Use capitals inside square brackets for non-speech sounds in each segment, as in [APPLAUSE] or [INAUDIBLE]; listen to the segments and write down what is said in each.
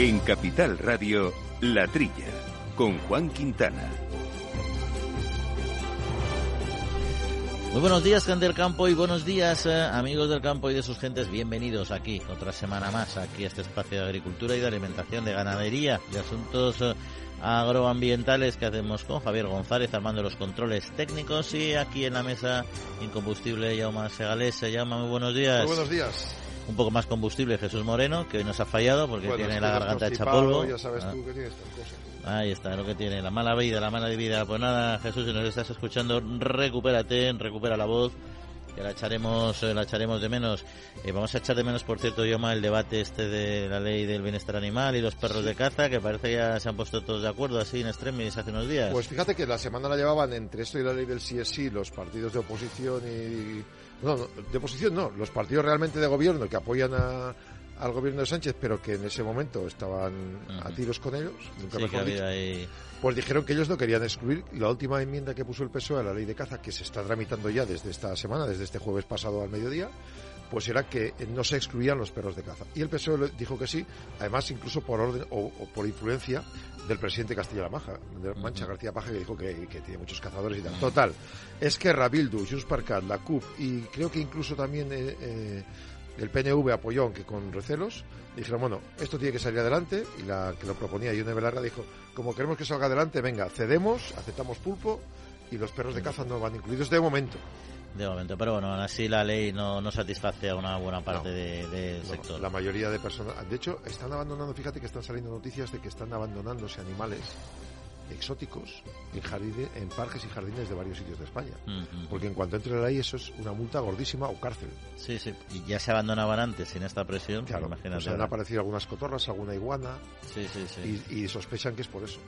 En Capital Radio, La Trilla, con Juan Quintana. Muy buenos días, gente del campo, y buenos días, eh, amigos del campo y de sus gentes. Bienvenidos aquí, otra semana más, aquí a este espacio de agricultura y de alimentación, de ganadería, de asuntos eh, agroambientales que hacemos con Javier González, armando los controles técnicos, y aquí en la mesa, incombustible, Jaume Segales. Jaume, muy buenos días. Muy buenos días. Un poco más combustible Jesús Moreno, que hoy nos ha fallado porque Bueno, tiene la garganta hecha polvo. Ya sabes Ah. tú que tienes estas cosas. Ahí está, lo que tiene, la mala vida, la mala vida. Pues nada, Jesús, si nos estás escuchando, recupérate, recupera la voz, que la echaremos, eh, la echaremos de menos. Eh, vamos a echar de menos, por cierto, Yoma, el debate este de la ley del bienestar animal y los perros de caza, que parece que ya se han puesto todos de acuerdo así en extremis hace unos días. Pues fíjate que la semana la llevaban entre esto y la ley del sí es sí los partidos de oposición y... No, no, de oposición no, los partidos realmente de gobierno que apoyan a- al gobierno de Sánchez, pero que en ese momento estaban a tiros con ellos, nunca sí, mejor dicho, ahí... pues dijeron que ellos no querían excluir. La última enmienda que puso el PSOE a la ley de caza, que se está tramitando ya desde esta semana, desde este jueves pasado al mediodía, pues era que no se excluían los perros de caza. Y el PSOE dijo que sí, además incluso por orden o, o por influencia del presidente Castilla-La Mancha, de Mancha. García Paja, que dijo que, que tiene muchos cazadores y tal. Total, es que Rabildu, Junts per Cat, la CUP y creo que incluso también eh, eh, el PNV apoyó, aunque con recelos, dijeron, bueno, esto tiene que salir adelante, y la que lo proponía, Ione Belarra, dijo, como queremos que salga adelante, venga, cedemos, aceptamos pulpo, y los perros de caza no van incluidos de momento. De momento, pero bueno, aún así la ley no, no satisface a una buena parte No. de- del No, sector. La mayoría de personas, de hecho, están abandonando, fíjate que están saliendo noticias de que están abandonándose animales exóticos en, jardines, en parques y jardines de varios sitios de España. Porque en cuanto entre la ley eso es una multa gordísima o cárcel. Sí, sí, y ya se abandonaban antes sin esta presión, Claro, imagínate. pues han aparecido algunas cotorras, alguna iguana, Sí, sí, sí. y, y sospechan que es por eso.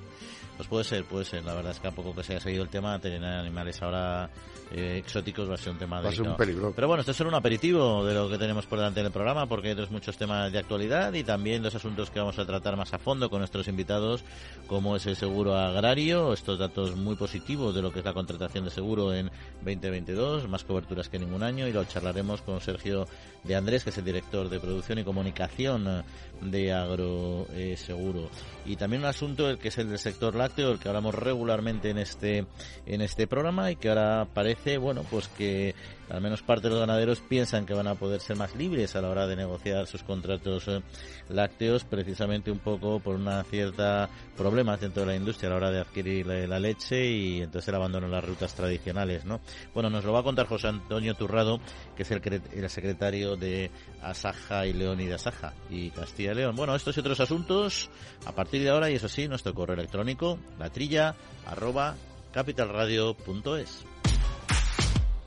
Pues puede ser, puede ser. La verdad es que a poco que se haya seguido el tema, tener animales ahora eh, exóticos va a ser un tema Va a ser un peligro. Pero bueno, esto es solo un aperitivo de lo que tenemos por delante en el programa, porque hay otros muchos temas de actualidad y también los asuntos que vamos a tratar más a fondo con nuestros invitados, como es el seguro agrario, estos datos muy positivos de lo que es la contratación de seguro en 2022, más coberturas que ningún año, y lo charlaremos con Sergio de Andrés, que es el director de producción y comunicación eh, de Agroseguro. Y también un asunto, el que es el del sector lácteo, el que hablamos regularmente en este, en este programa y que ahora parece, bueno, pues que al menos parte de los ganaderos piensan que van a poder ser más libres a la hora de negociar sus contratos eh, lácteos, precisamente un poco por una cierta problemas dentro de la industria a la hora de adquirir la, la leche y entonces el abandono de las rutas tradicionales, ¿no? Bueno, nos lo va a contar José Antonio Turrado, que es el, el secretario de Asaja y León y de Asaja y Castilla y León. Bueno, estos y otros asuntos a partir de ahora y eso sí, nuestro correo electrónico, latrilla arroba capitalradio.es.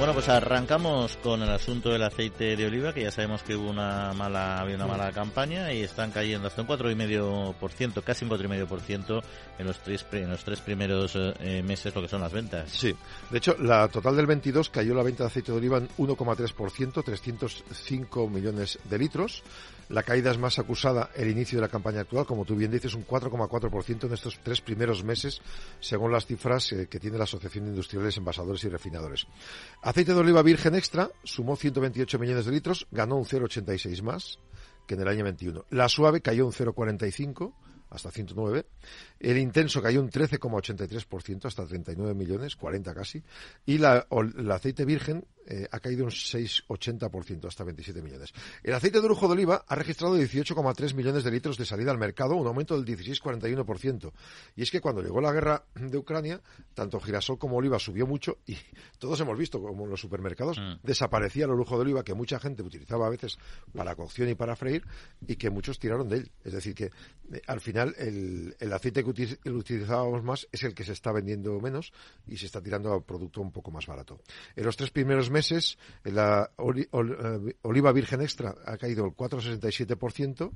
Bueno, pues arrancamos con el asunto del aceite de oliva, que ya sabemos que hubo una mala, había una mala campaña y están cayendo hasta un cuatro y medio por ciento, casi un cuatro y medio por ciento en los tres en los tres primeros eh, meses lo que son las ventas. Sí, de hecho, la total del 22 cayó la venta de aceite de oliva en 1,3%, 305 millones de litros. La caída es más acusada el inicio de la campaña actual, como tú bien dices, un 4,4% en estos tres primeros meses, según las cifras eh, que tiene la Asociación de Industriales, Envasadores y Refinadores. Aceite de oliva virgen extra sumó 128 millones de litros, ganó un 0,86 más que en el año 21. La suave cayó un 0,45 hasta 109. El intenso cayó un 13,83% hasta 39 millones, 40 casi. Y la, el aceite virgen eh, ha caído un 6,80% hasta 27 millones. El aceite de lujo de oliva ha registrado 18,3 millones de litros de salida al mercado, un aumento del 16,41%. Y es que cuando llegó la guerra de Ucrania, tanto girasol como oliva subió mucho y todos hemos visto como en los supermercados Mm. desaparecía el lujo de oliva que mucha gente utilizaba a veces para cocción y para freír y que muchos tiraron de él. Es decir, que eh, al final final el, aceite que utilizábamos más es el que se está vendiendo menos y se está tirando a producto un poco más barato. En los tres primeros meses, la eh, oliva virgen extra ha caído el 4,67%,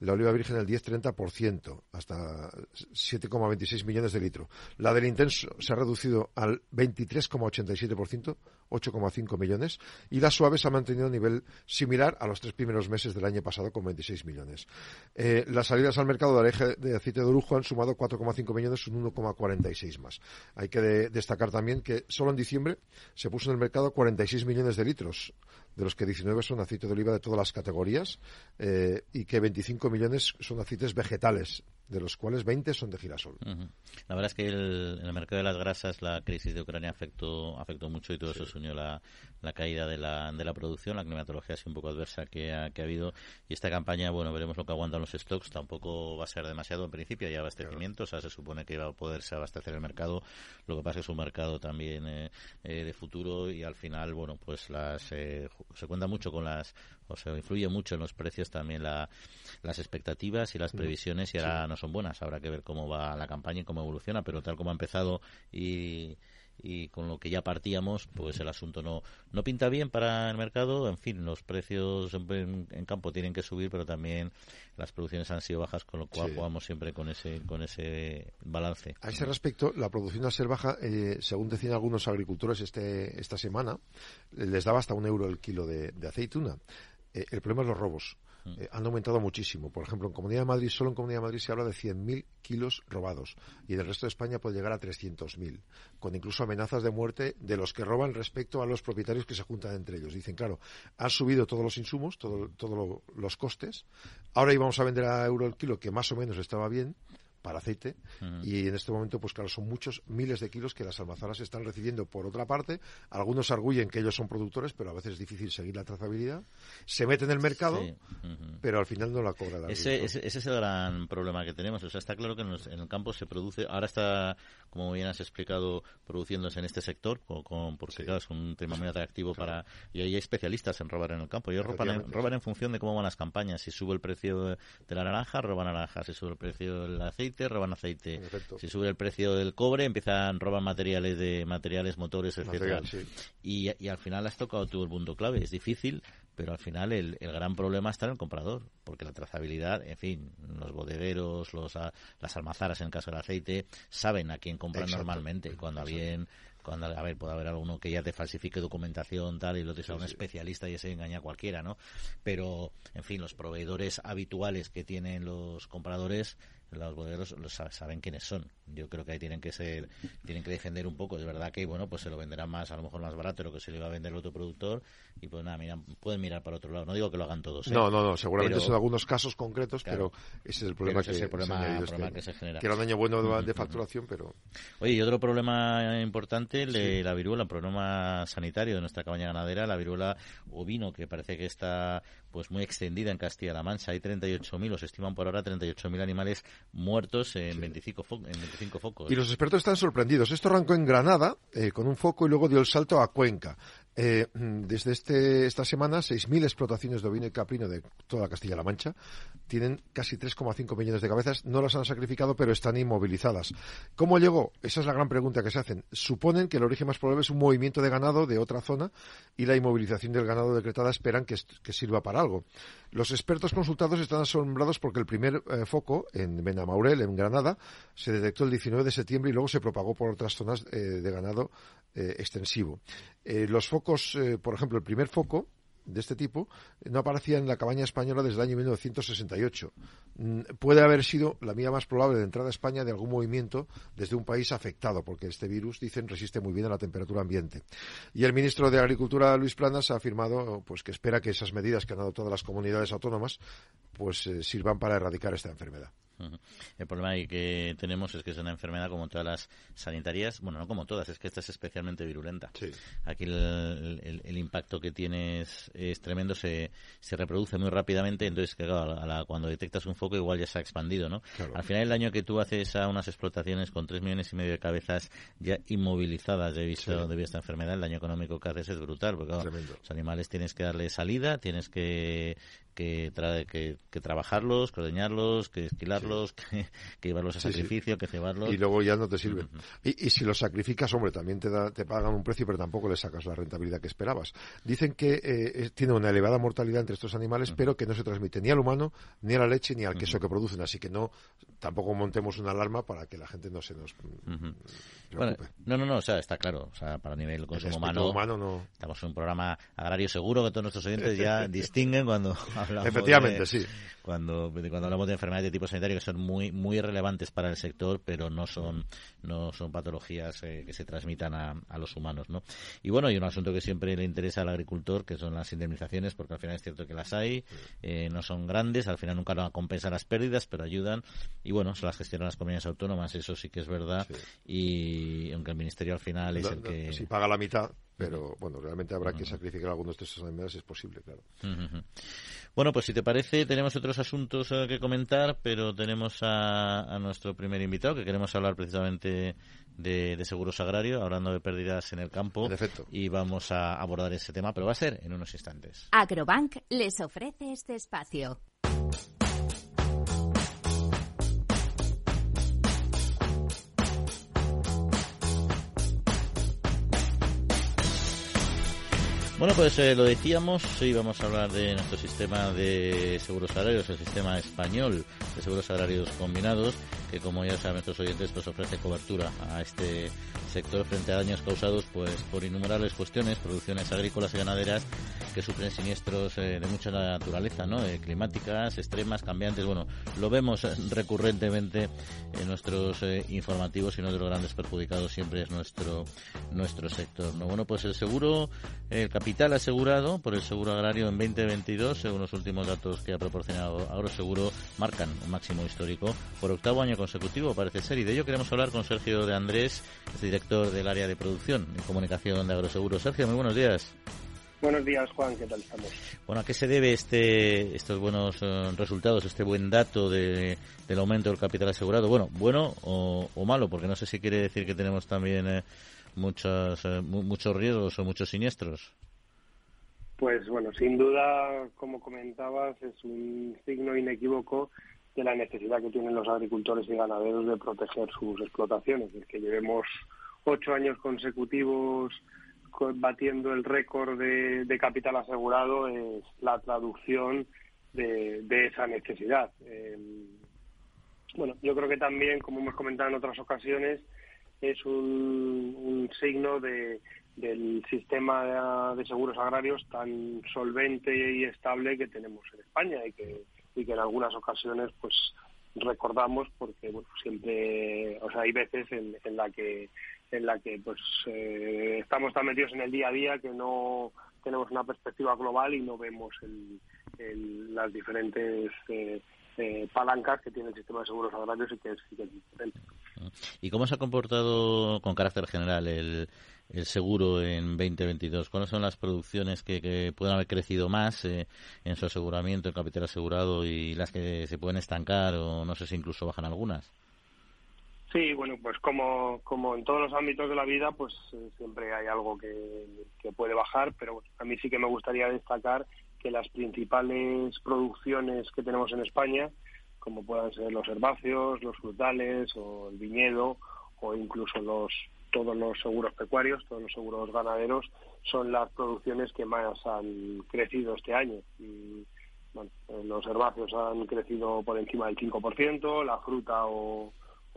la oliva virgen el 10,30%, hasta 7,26 millones de litros. La del intenso se ha reducido al 23,87%, 8,5 millones, y la suave se ha mantenido a nivel similar a los tres primeros meses del año pasado, con 26 millones. Eh, las salidas al mercado del eje de aceite de lujo han sumado 4,5 millones, un 1,46 más. Hay que destacar también que solo en diciembre se puso en el mercado 46 millones de litros, de los que 19 son aceite de oliva de todas las categorías eh, y que 25 millones son aceites vegetales, de los cuales 20 son de girasol. La verdad es que el, en el mercado de las grasas la crisis de Ucrania afectó, afectó mucho y todo eso se unió la, la caída de la, de la producción, la climatología así un poco adversa que ha, que ha habido. Y esta campaña, bueno, veremos lo que aguantan los stocks, tampoco va a ser demasiado en principio, hay abastecimiento, o sea, se supone que va a poderse abastecer el mercado, lo que pasa es que es un mercado también eh, eh, de futuro y al final, bueno, pues las eh, se cuenta mucho con las o sea, influye mucho en los precios también la, las expectativas y las previsiones y ahora no son buenas. Habrá que ver cómo va la campaña y cómo evoluciona, pero tal como ha empezado y y con lo que ya partíamos, pues el asunto no, no pinta bien para el mercado. En fin, los precios en, campo tienen que subir, pero también las producciones han sido bajas, con lo cual jugamos siempre con ese, con ese balance. A ese respecto, la producción a ser baja, eh, según decían algunos agricultores este, esta semana, les daba hasta un euro el kilo de, aceituna. Eh, el problema es los robos. Mm. Eh, han aumentado muchísimo. Por ejemplo, en Comunidad de Madrid, solo en Comunidad de Madrid se habla de 100.000 kilos robados y en el resto de España puede llegar a 300.000, con incluso amenazas de muerte de los que roban respecto a los propietarios que se juntan entre ellos. Dicen, claro, han subido todos los insumos, todos los costes, ahora íbamos a vender a euro el kilo, que más o menos estaba bien, para aceite. Y en este momento pues claro son muchos miles de kilos que las almazaras están recibiendo por otra parte. Algunos arguyen que ellos son productores pero a veces es difícil seguir la trazabilidad. Se mete en el mercado pero al final no la cobra la ese, ese, es el gran problema que tenemos. O sea está claro que en, el campo se produce ahora está como bien has explicado produciéndose en este sector con, porque claro es un tema muy atractivo para y hay especialistas en robar en el campo. Ellos roban en, roban en función de cómo van las campañas. Si sube el precio de la naranja roban naranja. Si sube el precio del aceite roban aceite. Si sube el precio del cobre, empiezan roban materiales de materiales, motores, etcétera. y, y, al final has tocado todo el punto clave. Es difícil, pero al final el, el, gran problema está en el comprador, porque la trazabilidad, en fin, los bodegueros, los, las almazaras en el caso del aceite, saben a quién compran normalmente. Cuando alguien cuando a ver puede haber alguno que ya te falsifique documentación tal y lo te sea un especialista y se engaña a cualquiera no pero en fin los proveedores habituales que tienen los compradores los bodegueros los saben quiénes son. Yo creo que ahí tienen que ser, tienen que defender un poco. Es verdad que, bueno, pues se lo venderán más, a lo mejor más barato de lo que se le iba a vender el otro productor y pues nada, pueden mirar para otro lado. No digo que lo hagan todos. ¿eh? No, no, no, seguramente son algunos casos concretos, pero ese es el problema, que, es el problema, que, se genera. Que era un año bueno de, facturación, pero... Oye, y otro problema importante, la viruela, un problema sanitario de nuestra cabaña ganadera, la viruela ovino, que parece que está pues muy extendida en Castilla-La Mancha. Hay 38.000, los estiman por ahora 38.000 animales muertos en, 25 en 25 focos. Y los expertos están sorprendidos. Esto arrancó en Granada eh, con un foco y luego dio el salto a Cuenca. Eh, desde este, esta semana, 6.000 explotaciones de ovino y caprino de toda Castilla-La Mancha tienen casi 3,5 millones de cabezas. No las han sacrificado, pero están inmovilizadas. ¿Cómo llegó? Esa es la gran pregunta que se hacen. Suponen que el origen más probable es un movimiento de ganado de otra zona y la inmovilización del ganado decretada esperan que, sirva para algo. Los expertos consultados están asombrados porque el primer eh, foco en Benamaurel, en Granada, se detectó el 19 de septiembre y luego se propagó por otras zonas eh, de ganado extensivo. los focos eh, por ejemplo, el primer foco de este tipo no aparecía en la cabaña española desde el año 1968. Mm, puede haber sido la mía más probable de entrada a España de algún movimiento desde un país afectado, porque este virus, dicen, resiste muy bien a la temperatura ambiente. Y el ministro de Agricultura, Luis Planas, ha afirmado pues, que espera que esas medidas que han dado todas las comunidades autónomas pues, eh, sirvan para erradicar esta enfermedad. El problema que tenemos es que es una enfermedad como todas las sanitarias, bueno, no como todas, es que esta es especialmente virulenta. Aquí el, impacto que tiene es, tremendo, se, se, reproduce muy rápidamente, entonces cuando detectas un foco igual ya se ha expandido, ¿no? Al final el daño que tú haces a unas explotaciones con tres millones y medio de cabezas ya inmovilizadas debido, a esta enfermedad, el daño económico que haces es brutal, porque los animales tienes que darle salida, tienes que que, que, que, trabajarlos, que ordeñarlos, que esquilarlos, que, llevarlos a sacrificio, que llevarlos. Y luego ya no te sirven. y, y, si los sacrificas, hombre, también te, da, te pagan un precio, pero tampoco le sacas la rentabilidad que esperabas. Dicen que eh, tiene una elevada mortalidad entre estos animales, pero que no se transmite ni al humano, ni a la leche, ni al queso que producen. Así que no, tampoco montemos una alarma para que la gente no se nos no, no, no, o sea, está claro. O sea, para nivel consumo humano, humano no... estamos en un programa agrario seguro que todos nuestros oyentes [LAUGHS] ya distinguen cuando [LAUGHS] hablamos Efectivamente, sí. Cuando, cuando hablamos de enfermedades de tipo sanitario que son muy muy relevantes para el sector, pero no son no son patologías eh, que se transmitan a, a, los humanos, ¿no? Y bueno, hay un asunto que siempre le interesa al agricultor, que son las indemnizaciones, porque al final es cierto que las hay, eh, no son grandes, al final nunca compensar las pérdidas, pero ayudan. Y bueno, se las gestionan las comunidades autónomas, eso sí que es verdad. Y aunque el ministerio al final es el que. Si paga la mitad, pero bueno, realmente habrá que sacrificar algunos de estos animales si es posible, claro. Bueno, pues si te parece, tenemos otros asuntos eh, que comentar, pero tenemos a, nuestro primer invitado que queremos hablar precisamente de, de, seguros agrarios, hablando de pérdidas en el campo. Y vamos a abordar ese tema, pero va a ser en unos instantes. Agrobank les ofrece este espacio. Bueno, pues eh, lo decíamos, sí, vamos a hablar de nuestro sistema de seguros agrarios, el sistema español de seguros agrarios combinados, que como ya saben nuestros oyentes, pues ofrece cobertura a este sector frente a daños causados pues por innumerables cuestiones, producciones agrícolas y ganaderas que sufren siniestros eh, de mucha naturaleza, ¿no? Eh, climáticas, extremas, cambiantes. Bueno, lo vemos recurrentemente en nuestros informativos y uno de los grandes perjudicados siempre es nuestro nuestro sector. ¿no? Bueno, pues el seguro, el capital capital asegurado por el seguro agrario en 2022, según los últimos datos que ha proporcionado Agroseguro, marcan un máximo histórico por octavo año consecutivo, parece ser. Y de ello queremos hablar con Sergio de Andrés, director del área de producción y comunicación de Agroseguro. Sergio, muy buenos días. Buenos días, Juan. ¿Qué tal estamos? Bueno, ¿a qué se debe este, estos buenos eh, resultados, este buen dato de, del aumento del capital asegurado? Bueno, bueno o, malo, porque no sé si quiere decir que tenemos también eh, muchos, eh, muchos riesgos o muchos siniestros. Pues bueno, sin duda, como comentabas, es un signo inequívoco de la necesidad que tienen los agricultores y ganaderos de proteger sus explotaciones. El que llevemos ocho años consecutivos batiendo el récord de, capital asegurado es la traducción de, esa necesidad. Eh, bueno, yo creo que también, como hemos comentado en otras ocasiones, es un signo de, del sistema de seguros agrarios tan solvente y estable que tenemos en España y que, y que en algunas ocasiones pues recordamos porque bueno, siempre o sea hay veces en, en la que en la que pues eh, estamos tan metidos en el día a día que no tenemos una perspectiva global y no vemos el, las diferentes eh, eh, palancas que tiene el sistema de seguros agrarios y que es, y que es diferente. ¿Y cómo se ha comportado con carácter general el, el seguro en 2022? ¿Cuáles son las producciones que, pueden haber crecido más eh, en su aseguramiento, en capital asegurado, y las que se pueden estancar o no sé si incluso bajan algunas? Sí, bueno, pues como, como en todos los ámbitos de la vida, pues eh, siempre hay algo que, que puede bajar, pero a mí sí que me gustaría destacar que las principales producciones que tenemos en España, como puedan ser los herbáceos, los frutales o el viñedo o incluso los todos los seguros pecuarios, todos los seguros ganaderos, son las producciones que más han crecido este año. Y, bueno, los herbáceos han crecido por encima del 5%, la fruta o,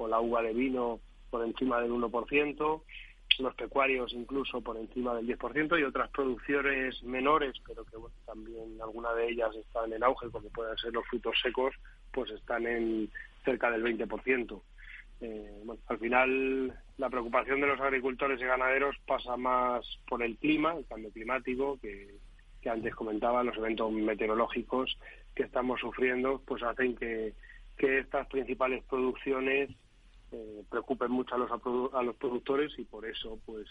la uva de vino por encima del 1%, los pecuarios incluso por encima del 10% y otras producciones menores, pero que también algunas de ellas están en auge, como pueden ser los frutos secos, pues están en cerca del 20%. Eh, bueno, al final la preocupación de los agricultores y ganaderos pasa más por el clima, el cambio climático, que, antes comentaba, los eventos meteorológicos que estamos sufriendo, pues hacen que, estas principales producciones eh, preocupen mucho a los, a los productores y por eso pues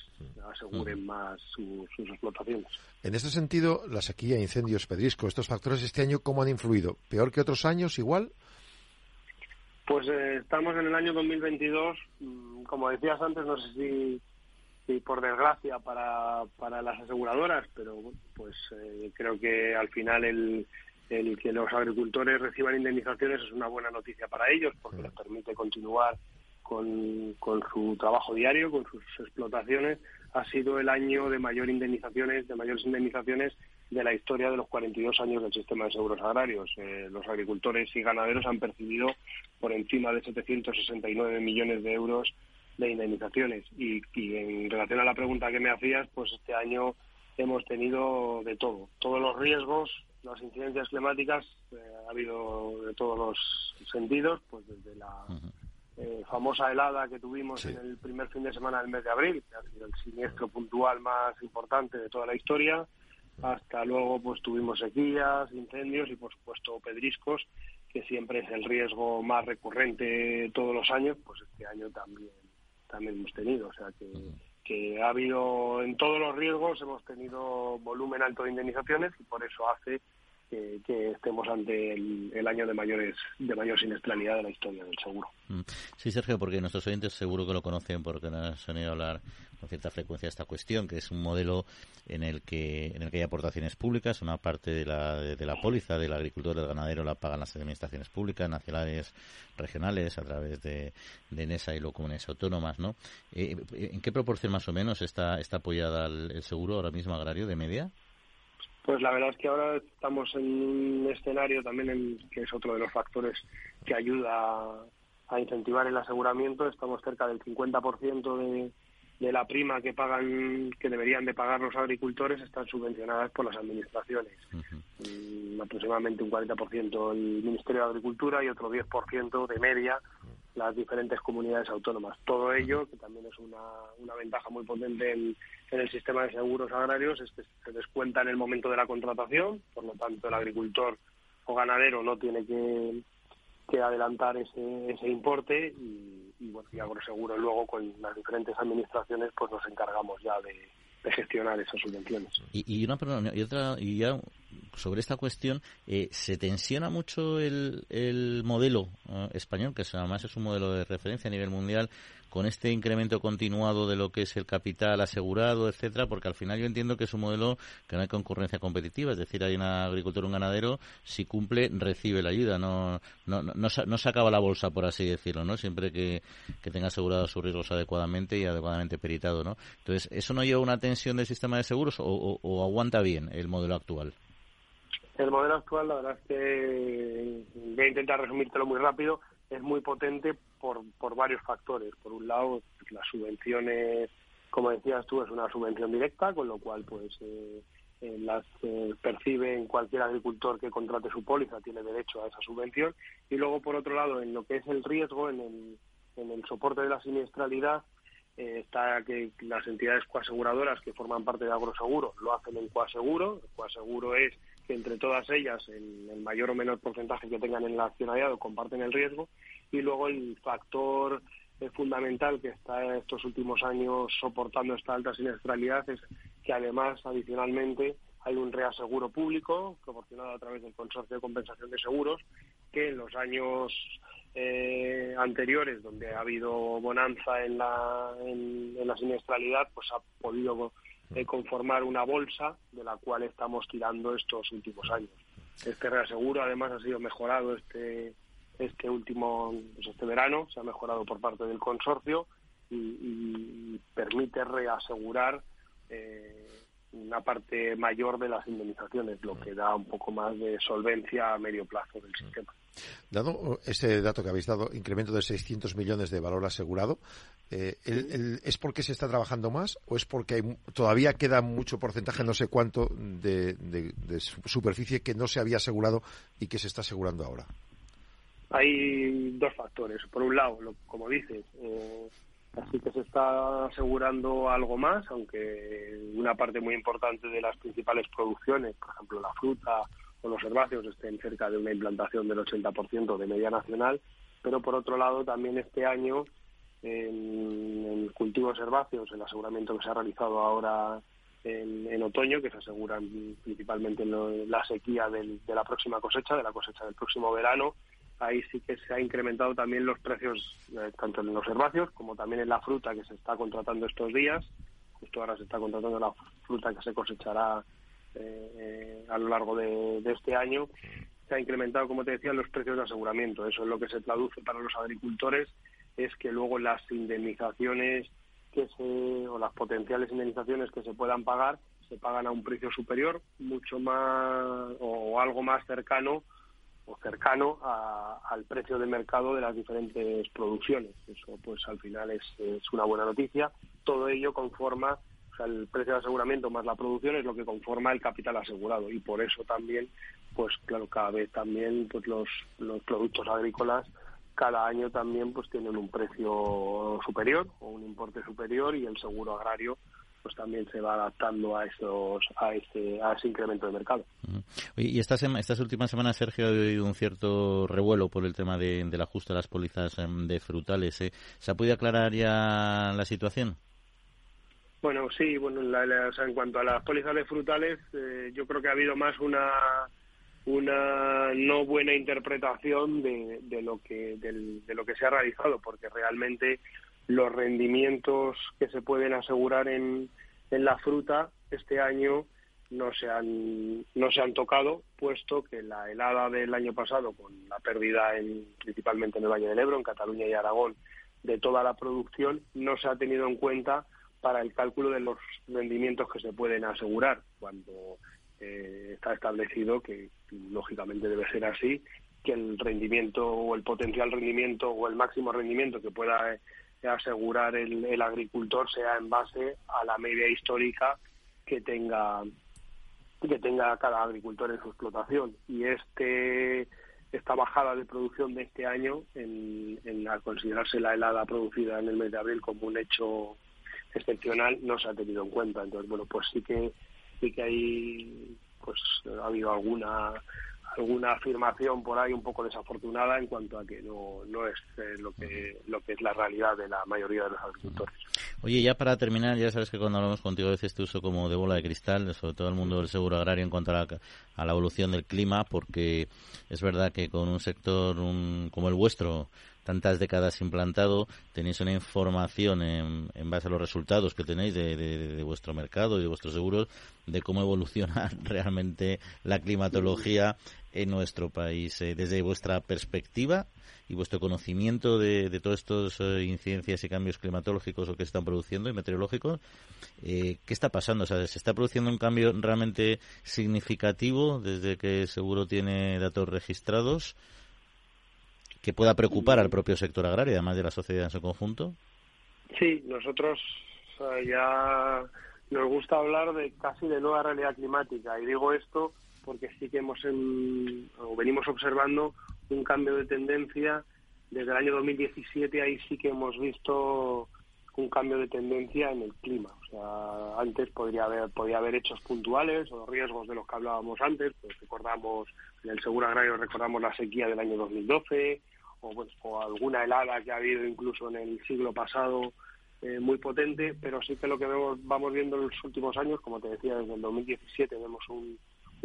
aseguren más sus explotaciones. En este sentido, la sequía, incendios, pedrisco, estos factores este año, ¿cómo han influido? ¿Peor que otros años, igual? Pues eh, estamos en el año 2022, mm, como decías antes, no sé si, si por desgracia para, para las aseguradoras, pero pues eh, creo que al final el, el que los agricultores reciban indemnizaciones es una buena noticia para ellos porque les permite continuar con, con su trabajo diario, con sus explotaciones. Ha sido el año de mayor indemnizaciones, de mayores indemnizaciones de la historia de los 42 años del sistema de seguros agrarios. Eh, los agricultores y ganaderos han percibido por encima de 769 millones de euros de indemnizaciones. Y, y, en relación a la pregunta que me hacías, pues este año hemos tenido de todo, todos los riesgos, las incidencias climáticas, eh, ha habido de todos los sentidos, pues desde la eh, famosa helada que tuvimos en el primer fin de semana del mes de abril, que ha sido el siniestro puntual más importante de toda la historia, hasta luego pues tuvimos sequías, incendios y por supuesto pedriscos, que siempre es el riesgo más recurrente todos los años, pues este año también también hemos tenido, o sea que, que ha habido en todos los riesgos hemos tenido volumen alto de indemnizaciones y por eso hace que, estemos ante el, año de mayores de mayor siniestralidad de la historia del seguro. Mm. Sí, Sergio, porque nuestros oyentes seguro que lo conocen porque nos han oído hablar con cierta frecuencia de esta cuestión, que es un modelo en el que en el que hay aportaciones públicas, una parte de la, de, la póliza del agricultor del ganadero la pagan las administraciones públicas, nacionales, regionales, a través de, de NESA y comunes autónomas, ¿no? Eh, ¿En qué proporción más o menos está, está apoyada el seguro ahora mismo agrario de media? Pues la verdad es que ahora estamos en un escenario también en, que es otro de los factores que ayuda a, incentivar el aseguramiento. Estamos cerca del 50% de, de la prima que pagan, que deberían de pagar los agricultores, están subvencionadas por las administraciones. Mm, aproximadamente un 40% el Ministerio de Agricultura y otro 10% de media las diferentes comunidades autónomas. Todo ello, que también es una, una ventaja muy potente en, el sistema de seguros agrarios, es que se descuenta en el momento de la contratación, por lo tanto el agricultor o ganadero no tiene que, adelantar ese, ese importe y, y, bueno, y Agroseguro luego con las diferentes administraciones pues nos encargamos ya de, gestionar esas subvenciones. Y, una y otra y ya sobre esta cuestión, eh, ¿se tensiona mucho el, el modelo eh, español, que además es un modelo de referencia a nivel mundial, con este incremento continuado de lo que es el capital asegurado, etcétera? Porque al final yo entiendo que es un modelo que no hay concurrencia competitiva, es decir, hay un agricultor o un ganadero, si cumple, recibe la ayuda, no, no, no, no, se acaba la bolsa, por así decirlo, ¿no? Siempre que, que tenga asegurado sus riesgos adecuadamente y adecuadamente peritado, ¿no? Entonces, ¿eso no lleva una tensión del sistema de seguros o, o aguanta bien el modelo actual? El modelo actual, la verdad es que voy a intentar resumírtelo muy rápido, es muy potente por, por varios factores. Por un lado, las subvenciones, como decías tú, es una subvención directa, con lo cual pues eh, eh, las eh, percibe en cualquier agricultor que contrate su póliza, tiene derecho a esa subvención. Y luego, por otro lado, en lo que es el riesgo, en el, en el soporte de la siniestralidad, está que las entidades coaseguradoras que forman parte de Agroseguro lo hacen en coaseguro. El coaseguro es que entre todas ellas, en el mayor o menor porcentaje que tengan en el accionariado, comparten el riesgo. Y luego el factor eh, fundamental que está estos últimos años soportando esta alta siniestralidad es que además, adicionalmente, hay un reaseguro público proporcionado a través del Consorcio de Compensación de Seguros que en los años eh, anteriores, donde ha habido bonanza en la, en la siniestralidad, pues ha podido conformar una bolsa de la cual estamos tirando estos últimos años. Este reaseguro además ha sido mejorado este este último pues este verano, se ha mejorado por parte del consorcio y, permite reasegurar eh, una parte mayor de las indemnizaciones, lo que da un poco más de solvencia a medio plazo del sistema. Dado este dato que habéis dado, incremento de 600 millones de valor asegurado, eh, ¿es porque se está trabajando más o es porque todavía queda mucho porcentaje, no sé cuánto, de, superficie que no se había asegurado y que se está asegurando ahora? Hay dos factores. Por un lado, como dices, eh, así que se está asegurando algo más, aunque una parte muy importante de las principales producciones, por ejemplo la fruta o los herbáceos, estén cerca de una implantación del 80% de media nacional, pero por otro lado también este año en, cultivos herbáceos, el aseguramiento que se ha realizado ahora en, otoño, que se aseguran principalmente en la sequía de la próxima cosecha, de la cosecha del próximo verano, ahí sí que se ha incrementado también los precios, eh, tanto en los herbáceos como también en la fruta que se está contratando estos días. Justo ahora se está contratando la fruta que se cosechará eh, a lo largo de, este año se ha incrementado, como te decía, los precios de aseguramiento. Eso es lo que se traduce para los agricultores, es que luego las indemnizaciones que se, o las potenciales indemnizaciones que se puedan pagar se pagan a un precio superior, mucho más o algo más cercano o cercano al precio de mercado de las diferentes producciones. Eso, pues, al final es, una buena noticia. Todo ello conforma, o sea, el precio de aseguramiento más la producción es lo que conforma el capital asegurado y por eso también, pues, claro, cada vez también, pues, los, los productos agrícolas cada año también pues tienen un precio superior o un importe superior y el seguro agrario pues también se va adaptando a esos a ese a ese incremento de mercado. y estas estas últimas semanas Sergio ha habido un cierto revuelo por el tema de, del ajuste a las pólizas em, de frutales. ¿eh? ¿Se ha podido aclarar ya la situación? Bueno, sí, bueno, en cuanto a las pólizas de frutales, eh, yo creo que ha habido más una una no buena interpretación de, de lo que de lo que se ha realizado, porque realmente los rendimientos que se pueden asegurar en, en la fruta este año no se han no se han tocado puesto que la helada del año pasado con la pérdida en, principalmente en el Valle del Ebro en Cataluña y Aragón de toda la producción no se ha tenido en cuenta para el cálculo de los rendimientos que se pueden asegurar cuando eh, está establecido que lógicamente debe ser así que el rendimiento o el potencial rendimiento o el máximo rendimiento que pueda asegurar el, agricultor sea en base a la media histórica que tenga que tenga cada agricultor en su explotación. Y este esta bajada de producción de este año en, en al considerarse la helada producida en el mes de abril como un hecho excepcional no se ha tenido en cuenta. Entonces bueno pues sí que sí que hay pues ha habido alguna alguna afirmación por ahí un poco desafortunada en cuanto a que no, no es eh, lo que lo que es la realidad de la mayoría de los agricultores. Oye, ya para terminar, ya sabes que cuando hablamos contigo a veces te uso como de bola de cristal, sobre todo el mundo del seguro agrario en cuanto a la, a la evolución del clima, porque es verdad que con un sector como el vuestro, tantas décadas implantado, tenéis una información en, en base a los resultados que tenéis de, de, vuestro mercado y de vuestros seguros, de cómo evoluciona [LAUGHS] realmente la climatología en nuestro país. Eh, desde vuestra perspectiva y vuestro conocimiento de, de todas estas eh, incidencias y cambios climatológicos o que están produciendo y meteorológicos, eh, ¿qué está pasando? ¿Se está produciendo un cambio realmente significativo desde que seguro tiene datos registrados? que pueda preocupar al propio sector agrario, además de la sociedad en su conjunto? Sí, nosotros ya nos gusta hablar de casi de nueva realidad climática y digo esto porque sí que hemos o venimos observando un cambio de tendencia desde el año 2017 ahí sí que hemos visto un cambio de tendencia en el clima. O sea, antes podría haber podría haber hechos puntuales o riesgos de los que hablábamos antes, pues recordamos en el seguro agrario recordamos la sequía del año 2012 o, alguna helada que ha habido incluso en el siglo pasado eh, muy potente, pero sí que lo que vemos, vamos viendo en los últimos años, como te decía, desde el 2017 vemos un,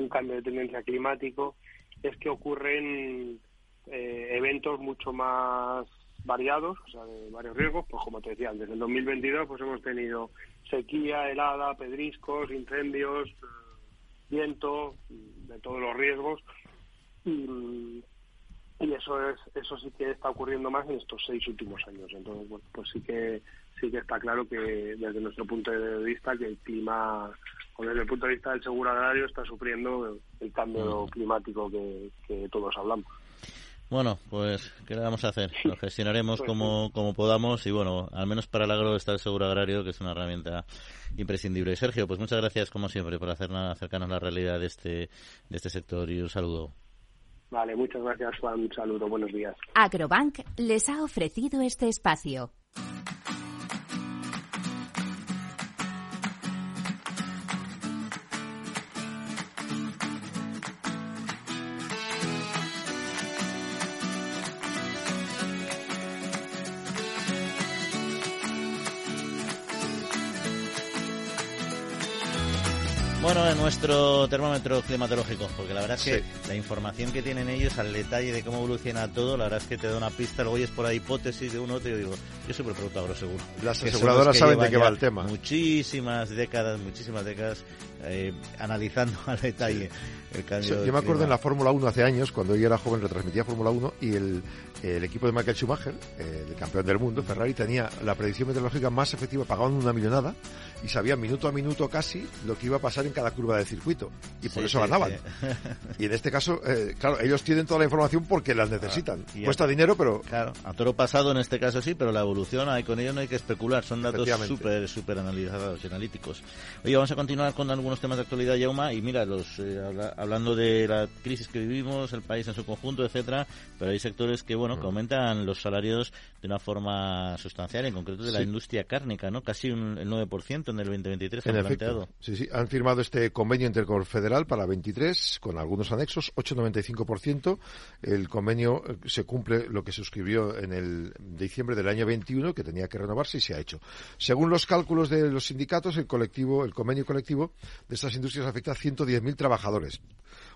cambio de tendencia climático, es que ocurren eh, eventos mucho más variados, o sea, de varios riesgos, pues como te decía, desde el 2022 pues hemos tenido sequía, helada, pedriscos, incendios, eh, viento, de todos los riesgos, y, y eso es eso sí que está ocurriendo más en estos seis últimos años. Entonces bueno pues sí que sí que está claro que desde nuestro punto de vista que el clima o desde el punto de vista del seguro agrario está sufriendo el cambio climático que, todos hablamos bueno, pues, ¿qué le vamos a hacer? Lo gestionaremos pues como, como podamos y, bueno, al menos para el agro está el seguro agrario, que es una herramienta imprescindible. Sergio, pues muchas gracias, como siempre, por hacernos, acercarnos la realidad de este, de este sector y un saludo. Vale, muchas gracias Juan. Un saludo, buenos días. Agrobank les ha ofrecido este espacio. Bueno, en nuestro termómetro climatológico, porque la verdad es que la información que tienen ellos al detalle de cómo evoluciona todo, la verdad es que te da una pista, luego oyes por ahí hipótesis de uno y digo, yo soy producto agroseguro. Las aseguradoras saben de qué va el tema. Muchísimas décadas, muchísimas décadas eh, analizando [LAUGHS] al detalle el cambio. yo me acuerdo en la Fórmula 1 hace años, cuando yo era joven, retransmitía Fórmula 1 y el, el equipo de Michael Schumacher, el campeón del mundo, Ferrari, tenía la predicción meteorológica más efectiva, pagaban una millonada y sabían minuto a minuto casi lo que iba a pasar en cada curva del circuito. Y por eso ganaban. Y en este caso, eh, claro, ellos tienen toda la información porque las necesitan. Cuesta dinero, pero... Claro, a toro pasado en este caso sí, pero la evolución, hay, con ello no hay que especular. Son datos súper, súper analizados y analíticos. Oye, vamos a continuar con algunos temas de actualidad, Yauma. Y mira, los, eh, hablando de la crisis que vivimos, el país en su conjunto, etcétera, pero hay sectores que, bueno, que aumentan los salarios de una forma sustancial, en concreto de la industria cárnica, ¿no? Casi un, el 9% en el 2023 en planteado. Sí, sí, han firmado este convenio interconfederal para 23 con algunos anexos, 8,95%. El convenio eh, se cumple lo que se suscribió en el diciembre del año 21, que tenía que renovarse y se ha hecho. Según los cálculos de los sindicatos, el colectivo, el convenio colectivo de estas industrias afecta a 110.000 trabajadores.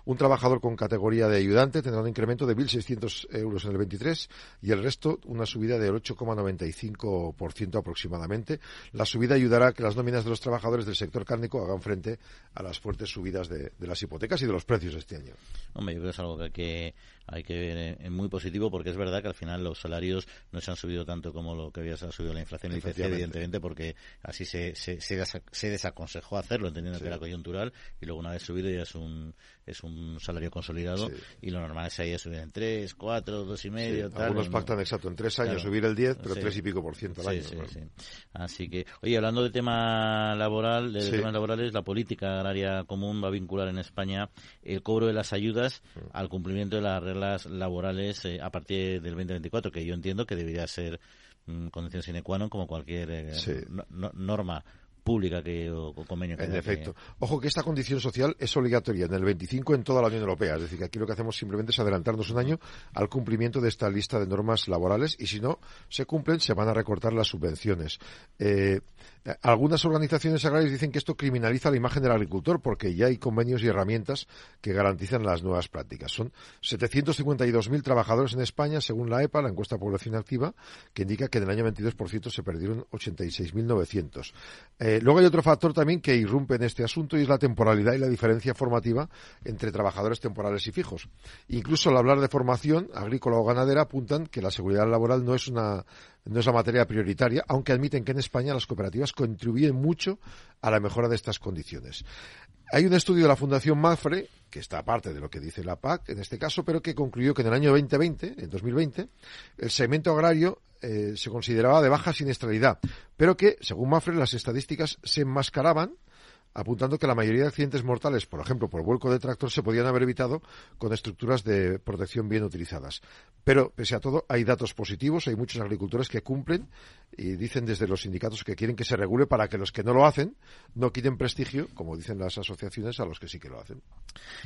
Un trabajador con categoría de ayudante tendrá un incremento de 1.600 euros en el 23 y el resto una subida del 8,95% aproximadamente. La subida ayudará a que las nóminas de los trabajadores del sector cárnico hagan frente a las fuertes subidas de, las hipotecas y de los precios este año. Hombre, yo creo que es algo que hay que, ver en, muy positivo porque es verdad que al final los salarios no se han subido tanto como lo que había subido la inflación el IPC, evidentemente, porque así se, se, se, desaconsejó hacerlo, entendiendo que era coyuntural, y luego una vez subido ya es un, es un salario consolidado y lo normal es ahí subir en 3, 4, 2 y medio. tal, algunos pactan exacto en 3 años subir el 10, pero 3 y pico por ciento al año. Así que, oye, hablando de tema laboral, de temas laborales, la política agraria común va a vincular en España el cobro de las ayudas mm. al cumplimiento de las reglas laborales eh, a partir del 2024, que yo entiendo que debería ser mm, condición sine qua non como cualquier eh, norma pública que o, convenio que En efecto. Ojo que esta condición social es obligatoria en el 25 en toda la Unión Europea. Es decir, que aquí lo que hacemos simplemente es adelantarnos un año al cumplimiento de esta lista de normas laborales y si no se cumplen se van a recortar las subvenciones. Eh, algunas organizaciones agrarias dicen que esto criminaliza la imagen del agricultor porque ya hay convenios y herramientas que garantizan las nuevas prácticas. Son 752.000 trabajadores en España, según la EPA, la encuesta de población activa, que indica que en el año 22% se perdieron 86.900. Eh, luego hay otro factor también que irrumpe en este asunto y es la temporalidad y la diferencia formativa entre trabajadores temporales y fijos. Incluso al hablar de formación agrícola o ganadera apuntan que la seguridad laboral no es una no es la materia prioritaria, aunque admiten que en España las cooperativas contribuyen mucho a la mejora de estas condiciones. Hay un estudio de la Fundación Mafre, que está aparte de lo que dice la PAC en este caso, pero que concluyó que en el año 2020, en 2020, el segmento agrario eh, se consideraba de baja siniestralidad, pero que, según Mafre, las estadísticas se enmascaraban apuntando que la mayoría de accidentes mortales, por ejemplo, por vuelco de tractor, se podían haber evitado con estructuras de protección bien utilizadas. Pero, pese a todo, hay datos positivos, hay muchos agricultores que cumplen y dicen desde los sindicatos que quieren que se regule para que los que no lo hacen no quiten prestigio, como dicen las asociaciones, a los que sí que lo hacen.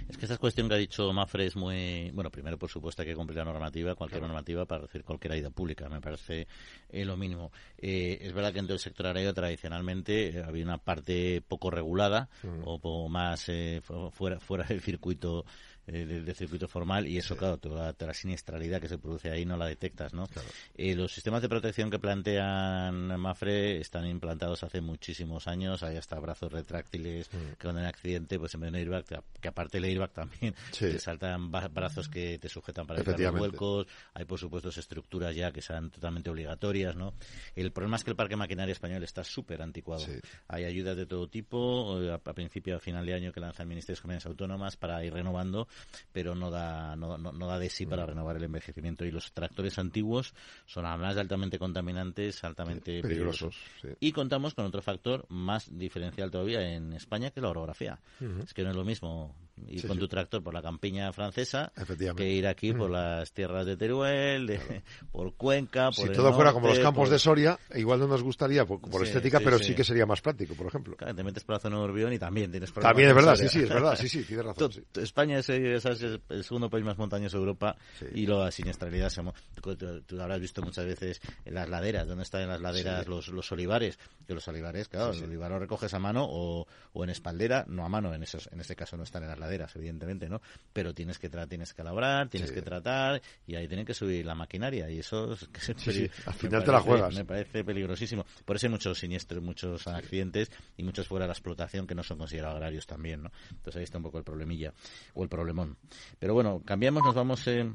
Es que esta cuestión que ha dicho Mafre es muy. Bueno, primero, por supuesto, hay que cumplir la normativa, cualquier normativa para decir cualquier ayuda pública, me parece eh, lo mínimo. Eh, es verdad que en todo el sector agrario tradicionalmente eh, había una parte poco regular Mm. o, más eh, fuera, fuera del circuito eh, del, circuito formal y eso, claro, toda, la siniestralidad que se produce ahí no la detectas, ¿no? Eh, los sistemas de protección que plantean Mafre están implantados hace muchísimos años, hay hasta brazos retráctiles que cuando hay accidente, pues en vez de un airbag, que aparte del airbag también, te saltan brazos que te sujetan para evitar los vuelcos, hay por supuesto estructuras ya que sean totalmente obligatorias, ¿no? El problema es que el parque maquinaria español está súper anticuado. Hay ayudas de todo tipo, a, principio, a final de año que lanzan ministerios de comunidades autónomas para ir renovando pero no da, no, no, da de sí para renovar el envejecimiento. Y los tractores antiguos son además altamente contaminantes, altamente peligrosos. Y contamos con otro factor más diferencial todavía en España, que es la orografía. Es que no es lo mismo ir con tu tractor por la campiña francesa que ir aquí por las tierras de Teruel, de, [LAUGHS] por Cuenca, por Si todo fuera como los campos por- de Soria, igual no nos gustaría por, por Sí, estética, pero sí. que sería más práctico, por ejemplo. Claro, te metes por la zona de Urbión y también tienes problemas También es verdad, sí, sí, es verdad, sí, [LAUGHS] sí, tienes razón. España es, es- es el segundo país más montañoso de Europa y lo la siniestralidad se tú, tú- tú habrás visto muchas veces en las laderas, donde están en las laderas los, los olivares, que los olivares, claro, Sí, sí. el olivar lo recoges a mano o, o en espaldera, no a mano, en esos, en este caso no están en las laderas, evidentemente, ¿no? Pero tienes que tra- tienes que labrar, tienes Sí. que tratar y ahí tienen que subir la maquinaria y eso es, que Sí, sí, al final te la juegas. Me parece peligrosísimo. Por eso hay muchos siniestros, muchos accidentes y muchos fuera de la explotación que no son considerados agrarios también, ¿no? Entonces ahí está un poco el problemilla o el problemón. Pero bueno, cambiamos, nos vamos eh,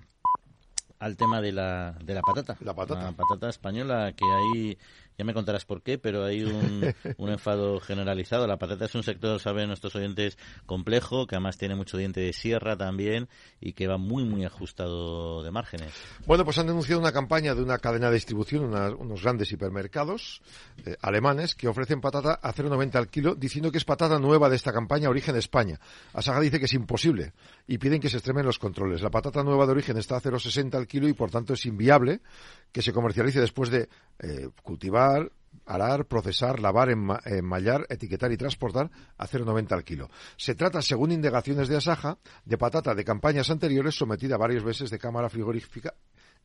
al tema de la, de la patata. La patata. La patata española, que ahí, ya me contarás por qué, pero hay un, [LAUGHS] un enfado generalizado. La patata es un sector, saben nuestros oyentes, complejo, que además tiene mucho diente de sierra también y que va muy, muy ajustado de márgenes. Bueno, pues han denunciado una campaña de una cadena de distribución, una- unos grandes hipermercados eh, alemanes que ofrecen patata a 0,90 al kilo, diciendo que es patata nueva de esta campaña, origen España. Asaga dice que es imposible y piden que se extremen los controles. La patata nueva de origen está a 0,60 al kilo y por tanto es inviable que se comercialice después de eh, cultivar, arar, procesar, lavar, enma- etiquetar y transportar a 0,90 al kilo. Se trata, según indagaciones de Asaja, de patata de campañas anteriores sometida varios veces de cámara frigorífica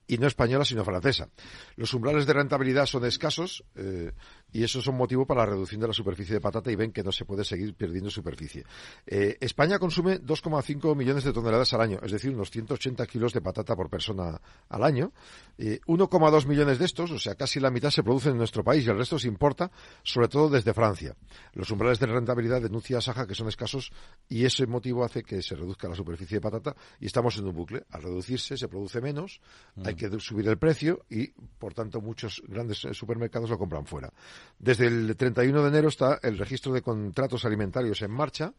y no española sino francesa. Los umbrales de rentabilidad son escasos eh, y eso es un motivo para la reducción de la superficie de patata y ven que no se puede seguir perdiendo superficie. Eh, España consume 2,5 millones de toneladas al año, es decir, unos 180 kilos de patata por persona al año. Eh, 1,2 millones de estos, o sea, casi la mitad se producen en nuestro país y el resto se importa, sobre todo desde Francia. Los umbrales de rentabilidad denuncia Saja que son escasos y ese motivo hace que se reduzca la superficie de patata y estamos en un bucle. Al reducirse se produce menos, hay que subir el precio y, por tanto, muchos grandes eh, supermercados lo compran fuera. Desde el 31 de enero está el registro de contratos alimentarios en marcha,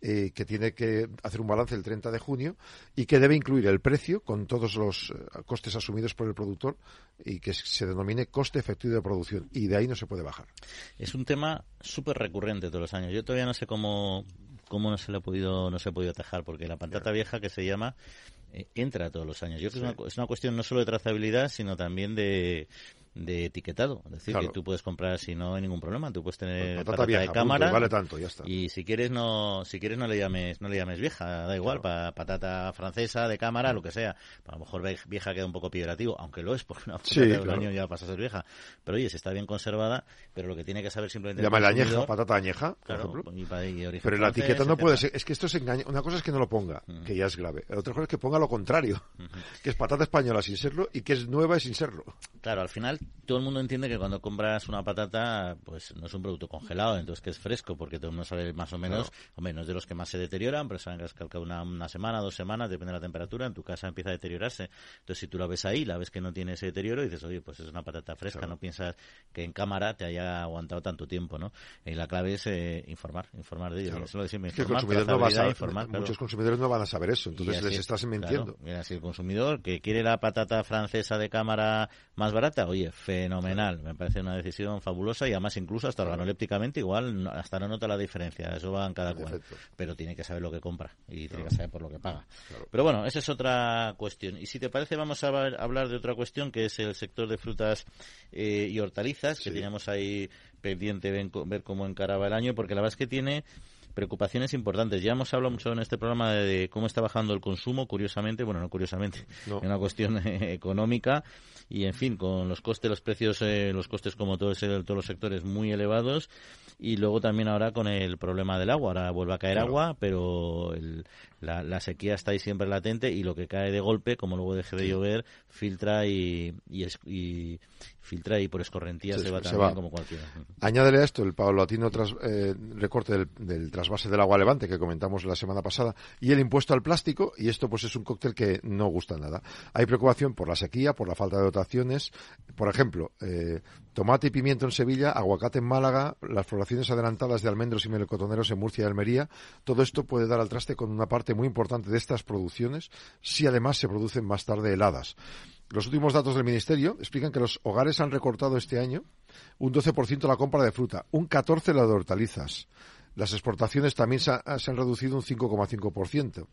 eh, que tiene que hacer un balance el 30 de junio y que debe incluir el precio con todos los eh, costes asumidos por el productor y que se denomine coste efectivo de producción. Y de ahí no se puede bajar. Es un tema súper recurrente todos los años. Yo todavía no sé cómo, cómo no se le ha podido, no se ha podido atajar, porque la patata vieja que se llama eh, entra todos los años. Yo creo que es, una, es una cuestión no solo de trazabilidad, sino también de, de etiquetado. Es decir, Claro. que tú puedes comprar si no hay ningún problema. Tú puedes tener Patata patata vieja, de cámara. vale tanto, ya está. Y si quieres no, si quieres no le llames, no le llames vieja, da igual, pa- patata francesa, de cámara, lo que sea. A lo mejor vieja queda un poco peyorativo, aunque lo es, porque una Sí, de un claro. año ya pasa a ser vieja. Pero oye, si está bien conservada, pero lo que tiene que saber simplemente el Llámale añeja, patata añeja, por Claro, ejemplo. y pa- y origen Pero en la etiqueta no puede ser. Es que esto es engaño. Una cosa es que no lo ponga, Mm. que ya es grave. Otra cosa es que ponga lo contrario, que es patata española sin serlo y que es nueva sin serlo. Claro, al final todo el mundo entiende que cuando compras una patata, pues no es un producto congelado, entonces que es fresco, porque todo el mundo sabe más o menos, hombre, no es de los que más se deterioran, pero saben que es que una, una semana, dos semanas, depende de la temperatura, en tu casa empieza a deteriorarse. Entonces, si tú la ves ahí, la ves que no tiene ese deterioro, dices, oye, pues es una patata fresca, no piensas que en cámara te haya aguantado tanto tiempo, ¿no? Y la clave es eh, informar, informar de ello. Claro. Eso lo de siempre, Es que el informar, consumidor no va a informar, muchos consumidores no van a saber eso, entonces les es, estás mintiendo. y así el consumidor que quiere la patata francesa de cámara más barata, oye, fenomenal. Me parece una decisión fabulosa y además incluso hasta organolépticamente igual no- hasta no nota la diferencia. Eso va en cada cual. Pero tiene que saber lo que compra y tiene que saber por lo que paga. Pero bueno, esa es otra cuestión. Y si te parece vamos a hablar de otra cuestión que es el sector de frutas eh, y hortalizas que teníamos ahí pendiente ver cómo encaraba el año porque la verdad es que tiene preocupaciones importantes. Ya hemos hablado mucho en este programa de, cómo está bajando el consumo, curiosamente, bueno, no curiosamente, No. [LAUGHS] es una cuestión eh, económica y, en fin, con los costes, los precios, eh, los costes como todo ese- todos los sectores muy elevados y luego también ahora con el problema del agua. Ahora vuelve a caer Claro. agua, pero el- la, la sequía está ahí siempre latente y lo que cae de golpe, como luego deje de llover, filtra y, y, es- y filtra y por escorrentía Se- se, va se también va. como cualquiera. Añádele a esto el paulatino tras- eh, recorte del, del trasvase del agua levante que comentamos la semana pasada y el impuesto al plástico y esto pues es un cóctel que no gusta nada. Hay preocupación por la sequía, por la falta de dotaciones. Por ejemplo, eh, tomate y pimiento en Sevilla, aguacate en Málaga, las floraciones adelantadas de almendros y melocotoneros en Murcia y Almería. Todo esto puede dar al traste con una parte muy importante de estas producciones si además se producen más tarde heladas. Los últimos datos del Ministerio explican que los hogares han recortado este año un 12% la compra de fruta, un 14% la de hortalizas. Las exportaciones también se, han reducido un 5,5%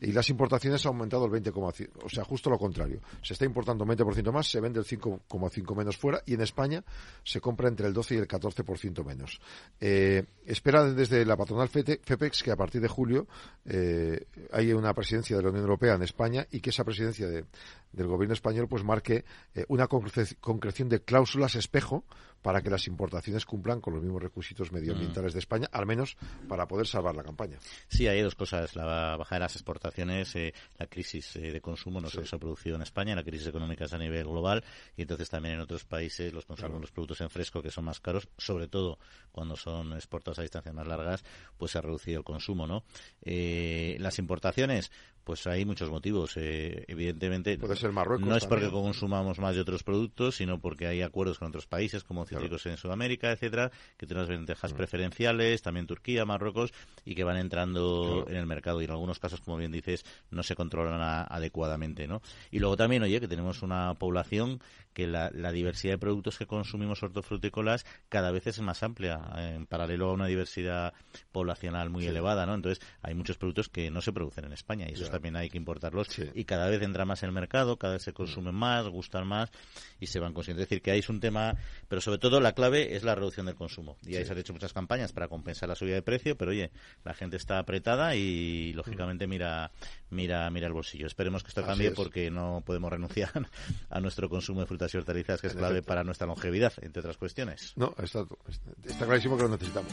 y las importaciones han aumentado el 20,5%. O sea, justo lo contrario. Se está importando un 20% más, se vende el 5,5% menos fuera y en España se compra entre el 12 y el 14% menos. Eh, espera desde la patronal FEPEX que a partir de julio eh, haya una presidencia de la Unión Europea en España y que esa presidencia del gobierno español pues marque eh, una concreción de cláusulas espejo para que las importaciones cumplan con los mismos requisitos medioambientales mm. de España, al menos para poder salvar la campaña. Sí, hay dos cosas. La bajada de las exportaciones, eh, la crisis eh, de consumo no se ha producido en España, la crisis económica es a nivel global y entonces también en otros países los consumos los productos en fresco que son más caros, sobre todo cuando son exportados a distancias más largas, pues se ha reducido el consumo, ¿no? Eh, las importaciones, pues hay muchos motivos. Eh, evidentemente, Puede ser Marruecos no es porque consumamos más de otros productos, sino porque hay acuerdos con otros países, como cítricos en Sudamérica, etcétera, que tienen unas ventajas mm. preferenciales, también Turquía, Marruecos, y que van entrando en el mercado. Y en algunos casos, como bien dices, no se controlan adecuadamente, ¿no? Y luego también, oye, que tenemos una población que la, diversidad de productos que consumimos hortofrutícolas cada vez es más amplia, en paralelo a una diversidad poblacional muy elevada, ¿no? Entonces, hay muchos productos que no se producen en España y también hay que importarlos y cada vez entra más en el mercado, cada vez se consumen más, gustan más y se van consiguiendo. Es decir, que ahí es un tema, pero sobre todo la clave es la reducción del consumo. Y ahí se han hecho muchas campañas para compensar la subida de precio, pero oye, la gente está apretada y lógicamente mira mira mira el bolsillo. Esperemos que esto cambie porque no podemos renunciar [LAUGHS] a nuestro consumo de frutas y hortalizas, que es clave para nuestra longevidad, entre otras cuestiones. No, está, está clarísimo que lo necesitamos.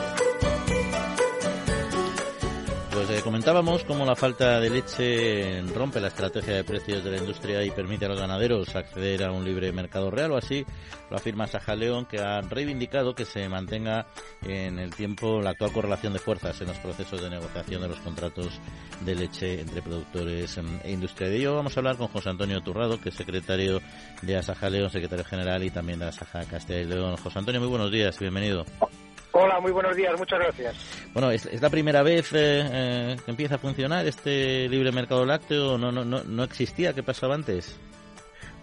Pues eh, comentábamos cómo la falta de leche rompe la estrategia de precios de la industria y permite a los ganaderos acceder a un libre mercado real, o así lo afirma Saja León, que ha reivindicado que se mantenga en el tiempo la actual correlación de fuerzas en los procesos de negociación de los contratos de leche entre productores e industria. De ello vamos a hablar con José Antonio Turrado, que es secretario de Asaja León, secretario general y también de Asaja Castilla y León. José Antonio, muy buenos días, bienvenido. Hola, muy buenos días, muchas gracias. Bueno, ¿es, la primera vez eh, eh, que empieza a funcionar este libre mercado lácteo? ¿No, no, no, no existía? ¿Qué pasaba antes?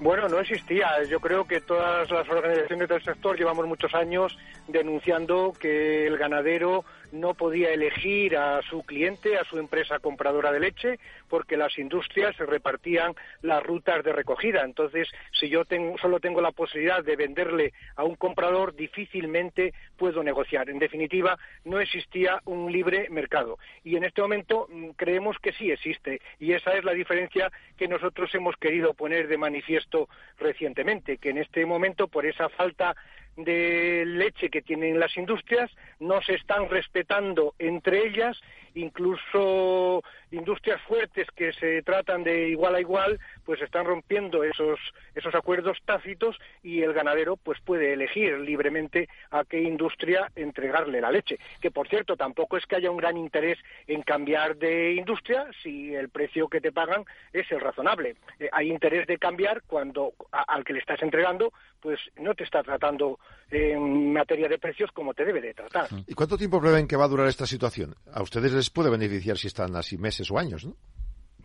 Bueno, no existía. Yo creo que todas las organizaciones del sector llevamos muchos años denunciando que el ganadero no podía elegir a su cliente, a su empresa compradora de leche, porque las industrias repartían las rutas de recogida. Entonces, si yo solo tengo la posibilidad de venderle a un comprador, difícilmente puedo negociar. En definitiva, no existía un libre mercado. Y en este momento mm, creemos que sí existe. Y esa es la diferencia que nosotros hemos querido poner de manifiesto recientemente, que en este momento, por esa falta de leche que tienen las industrias no se están respetando entre ellas incluso industrias fuertes que se tratan de igual a igual, pues están rompiendo esos, esos acuerdos tácitos y el ganadero pues puede elegir libremente a qué industria entregarle la leche. Que por cierto, tampoco es que haya un gran interés en cambiar de industria si el precio que te pagan es el razonable. Eh, hay interés de cambiar cuando al que le estás entregando pues no te está tratando en materia de precios como te debe de tratar. ¿Y cuánto tiempo prevén que va a durar esta situación? A ustedes les puede beneficiar si están así meses o años, ¿no?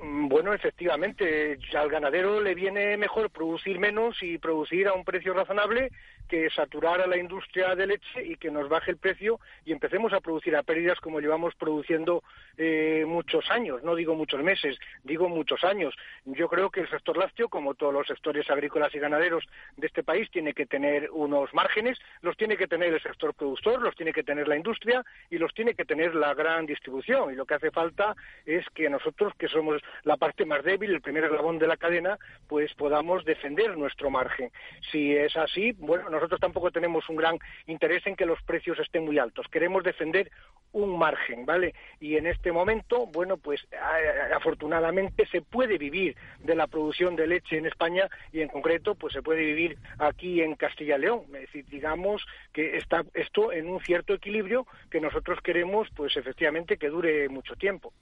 Mm, bueno, efectivamente, al ganadero le viene mejor producir menos y producir a un precio razonable que saturar a la industria de leche y que nos baje el precio y empecemos a producir a pérdidas como llevamos produciendo eh, muchos años, no digo muchos meses, digo muchos años. Yo creo que el sector lácteo, como todos los sectores agrícolas y ganaderos de este país, tiene que tener unos márgenes, los tiene que tener el sector productor, los tiene que tener la industria y los tiene que tener la gran distribución. Y lo que hace falta es que nosotros, que somos la parte más débil, el primer eslabón de la cadena, pues podamos defender nuestro margen. Si es así, bueno, nosotros tampoco tenemos un gran interés en que los precios estén muy altos. Queremos defender un margen, ¿vale? Y en este momento, bueno, pues afortunadamente se puede vivir de la producción de leche en España y en concreto, pues se puede vivir aquí en Castilla y León. Es decir, digamos que está esto en un cierto equilibrio que nosotros queremos, pues efectivamente, que dure mucho tiempo.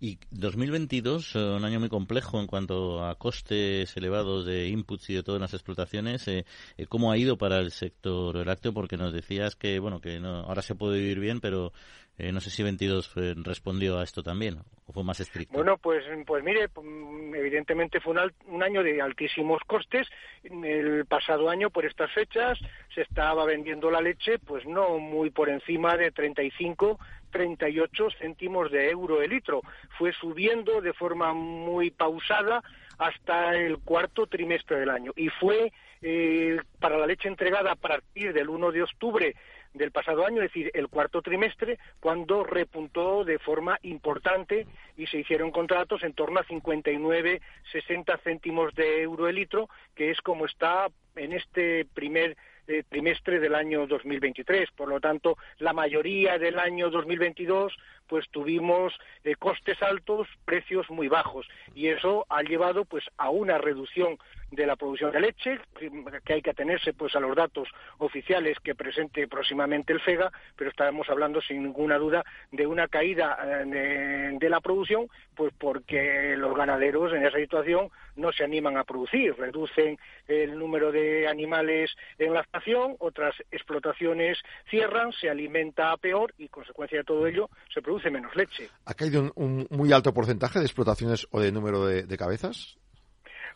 Y 2022, eh, un año muy complejo en cuanto a costes elevados de inputs y de todas las explotaciones, eh, eh, ¿cómo ha para el sector lácteo porque nos decías que bueno que no, ahora se puede vivir bien, pero eh, no sé si 22 respondió a esto también o fue más estricto. Bueno, pues, pues mire, mm, evidentemente fue un, un, año de altísimos costes. El pasado año, por estas fechas, se estaba vendiendo la leche, pues no muy por encima de 35, 38 céntimos de euro el litro. Fue subiendo de forma muy pausada hasta el cuarto trimestre del año. Y fue eh, para la leche entregada a partir del 1 de octubre del pasado año, es decir, el cuarto trimestre, cuando repuntó de forma importante y se hicieron contratos en torno a 59, 60 céntimos de euro el litro, que es como está en este primer eh, trimestre del año 2023. Por lo tanto, la mayoría del año 2022 pues tuvimos eh, costes altos, precios muy bajos y eso ha llevado pues a una reducción de la producción de leche, que hay que atenerse pues a los datos oficiales que presente próximamente el FEGA, pero estaremos hablando sin ninguna duda de una caída eh, de, la producción, pues porque los ganaderos en esa situación no se animan a producir, reducen el número de animales en la estación, otras explotaciones cierran, se alimenta peor y consecuencia de todo ello se produce menos leche. ¿Ha caído un, muy alto porcentaje de explotaciones o de número de cabezas?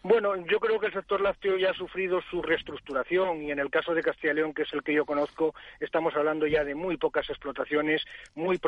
Bueno, yo creo que el sector lácteo ya ha sufrido su reestructuración y en el caso de Castilla y León, que es el que yo conozco, estamos hablando ya de muy pocas explotaciones, muy,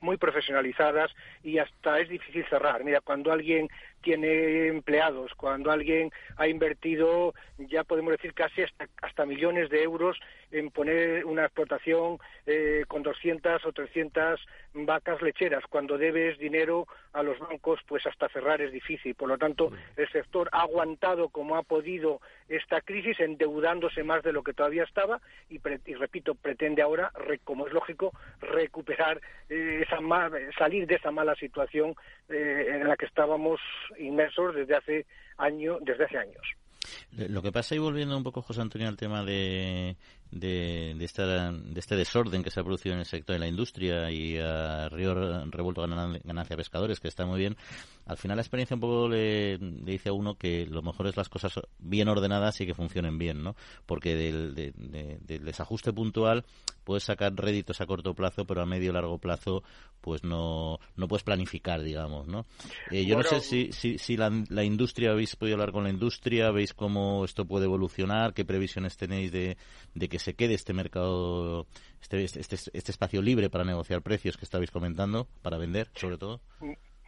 muy profesionalizadas y hasta es difícil cerrar. Mira, cuando alguien tiene empleados, cuando alguien ha invertido, ya podemos decir casi hasta, millones de euros en poner una explotación eh, con 200 o 300 vacas lecheras, cuando debes dinero a los bancos, pues hasta cerrar es difícil. Por lo tanto, el sector ha aguantado como ha podido esta crisis, endeudándose más de lo que todavía estaba y, repito, pretende ahora, como es lógico, recuperar eh, esa salir de esa mala situación eh, en la que estábamos inmersos desde hace año, desde hace años. Lo que pasa, y volviendo un poco, José Antonio, al tema de, de, de, de este desorden que se ha producido en el sector de la industria y a Río Revuelto Ganancia Pescadores, que está muy bien, al final la experiencia un poco le, dice a uno que lo mejor es las cosas bien ordenadas y que funcionen bien, ¿no? Porque del, del desajuste puntual puedes sacar réditos a corto plazo, pero a medio largo plazo pues no, no puedes planificar, digamos, ¿no? Eh, yo no sé si, si, si la, la, industria, habéis podido hablar con la industria, veis cómo esto puede evolucionar, qué previsiones tenéis de, de que se quede este mercado, este, este, este, este espacio libre para negociar precios que estabais comentando, para vender, sobre todo.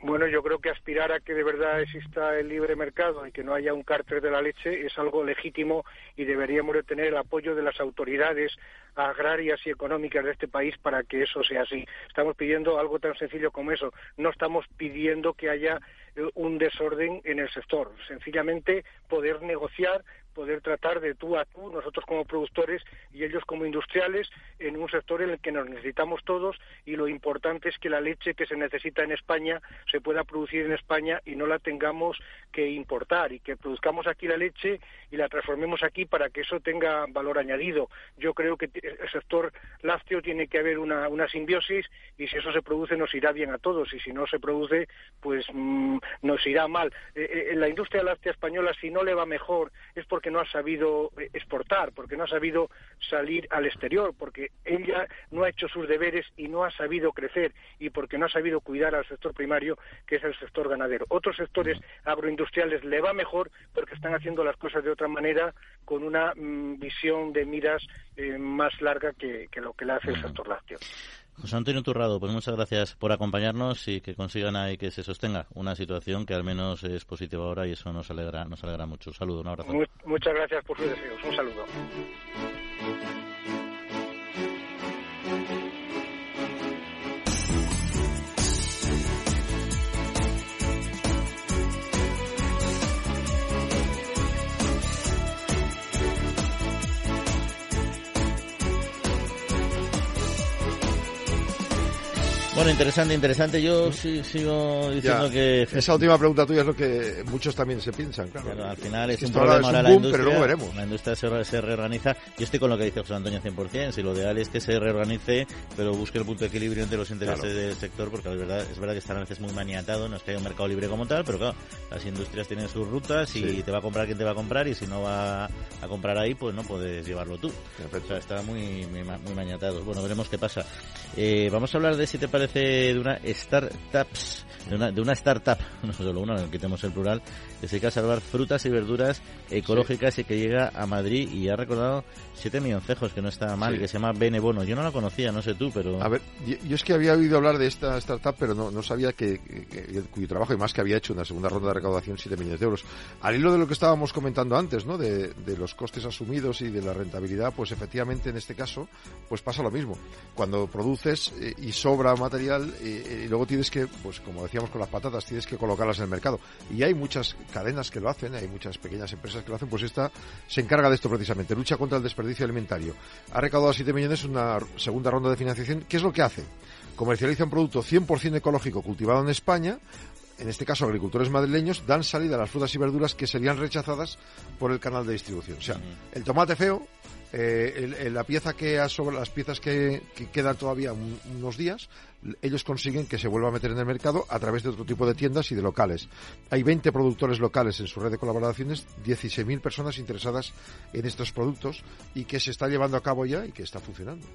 Bueno, yo creo que aspirar a que de verdad exista el libre mercado y que no haya un cártel de la leche es algo legítimo y deberíamos de tener el apoyo de las autoridades agrarias y económicas de este país para que eso sea así. Estamos pidiendo algo tan sencillo como eso. No estamos pidiendo que haya eh, un desorden en el sector. Sencillamente poder negociar poder tratar de tú a tú, nosotros como productores y ellos como industriales, en un sector en el que nos necesitamos todos y lo importante es que la leche que se necesita en España se pueda producir en España y no la tengamos que importar y que produzcamos aquí la leche y la transformemos aquí para que eso tenga valor añadido. Yo creo que el sector lácteo tiene que haber una, una simbiosis y si eso se produce nos irá bien a todos y si no se produce pues mm, nos irá mal. Eh, eh, en la industria láctea española si no le va mejor es porque porque no ha sabido exportar, porque no ha sabido salir al exterior, porque ella no ha hecho sus deberes y no ha sabido crecer y porque no ha sabido cuidar al sector primario, que es el sector ganadero. Otros sectores agroindustriales le va mejor porque están haciendo las cosas de otra manera, con una mm, visión de miras eh, más larga que, que, lo que le hace el sector lácteo. José Antonio Turrado, pues muchas gracias por acompañarnos y que consigan ahí que se sostenga una situación que al menos es positiva ahora y eso nos alegra, nos alegra mucho. Un saludo, un abrazo. muchas gracias por sus deseos. Un saludo. Bueno, interesante, interesante. Yo sí, sigo diciendo que... Esa última pregunta tuya es lo que muchos también se piensan, claro. al final es un problema ahora la industria. Pero luego veremos. La industria se, reorganiza. Yo estoy con lo que dice José Antonio 100%. Si lo ideal es que se reorganice, pero busque el punto de equilibrio entre los intereses del sector, porque la verdad, es verdad que están a veces muy maniatado. No es que haya un mercado libre como tal, pero claro, las industrias tienen sus rutas y te va a comprar quien te va a comprar y si no va a comprar ahí, pues no puedes llevarlo tú. O sea, está muy, muy, muy maniatado. Bueno, veremos qué pasa. Eh, vamos a hablar de si te parece de una startups, de una, de una startup, [LAUGHS] no solo una, quitemos el plural, que se dedica a salvar frutas y verduras ecológicas y que llega a Madrid y ha recordado siete milloncejos, que no está mal, que se llama Benebono. Yo no la conocía, no sé tú, pero... A ver, yo, es que había oído hablar de esta startup, pero no, no sabía que, cuyo trabajo, y más que había hecho una segunda ronda de recaudación, 7 millones de euros. Al hilo de lo que estábamos comentando antes, ¿no? De, de los costes asumidos y de la rentabilidad, pues efectivamente en este caso, pues pasa lo mismo. Cuando produces eh, y sobra material, eh, y luego tienes que, pues como decíamos con las patatas, tienes que colocarlas en el mercado. Y hay muchas cadenas que lo hacen, hay muchas pequeñas empresas que lo hacen, pues esta se encarga de esto precisamente, lucha contra el desperdicio alimentario. Ha recaudado 7 millones una segunda ronda de financiación. ¿Qué es lo que hace? Comercializa un producto 100% ecológico cultivado en España, en este caso agricultores madrileños, dan salida a las frutas y verduras que serían rechazadas por el canal de distribución. O sea, el tomate feo eh, la pieza que sobre las piezas que, quedan todavía unos días, ellos consiguen que se vuelva a meter en el mercado a través de otro tipo de tiendas y de locales. Hay 20 productores locales en su red de colaboraciones, 16.000 personas interesadas en estos productos y que se está llevando a cabo ya y que está funcionando.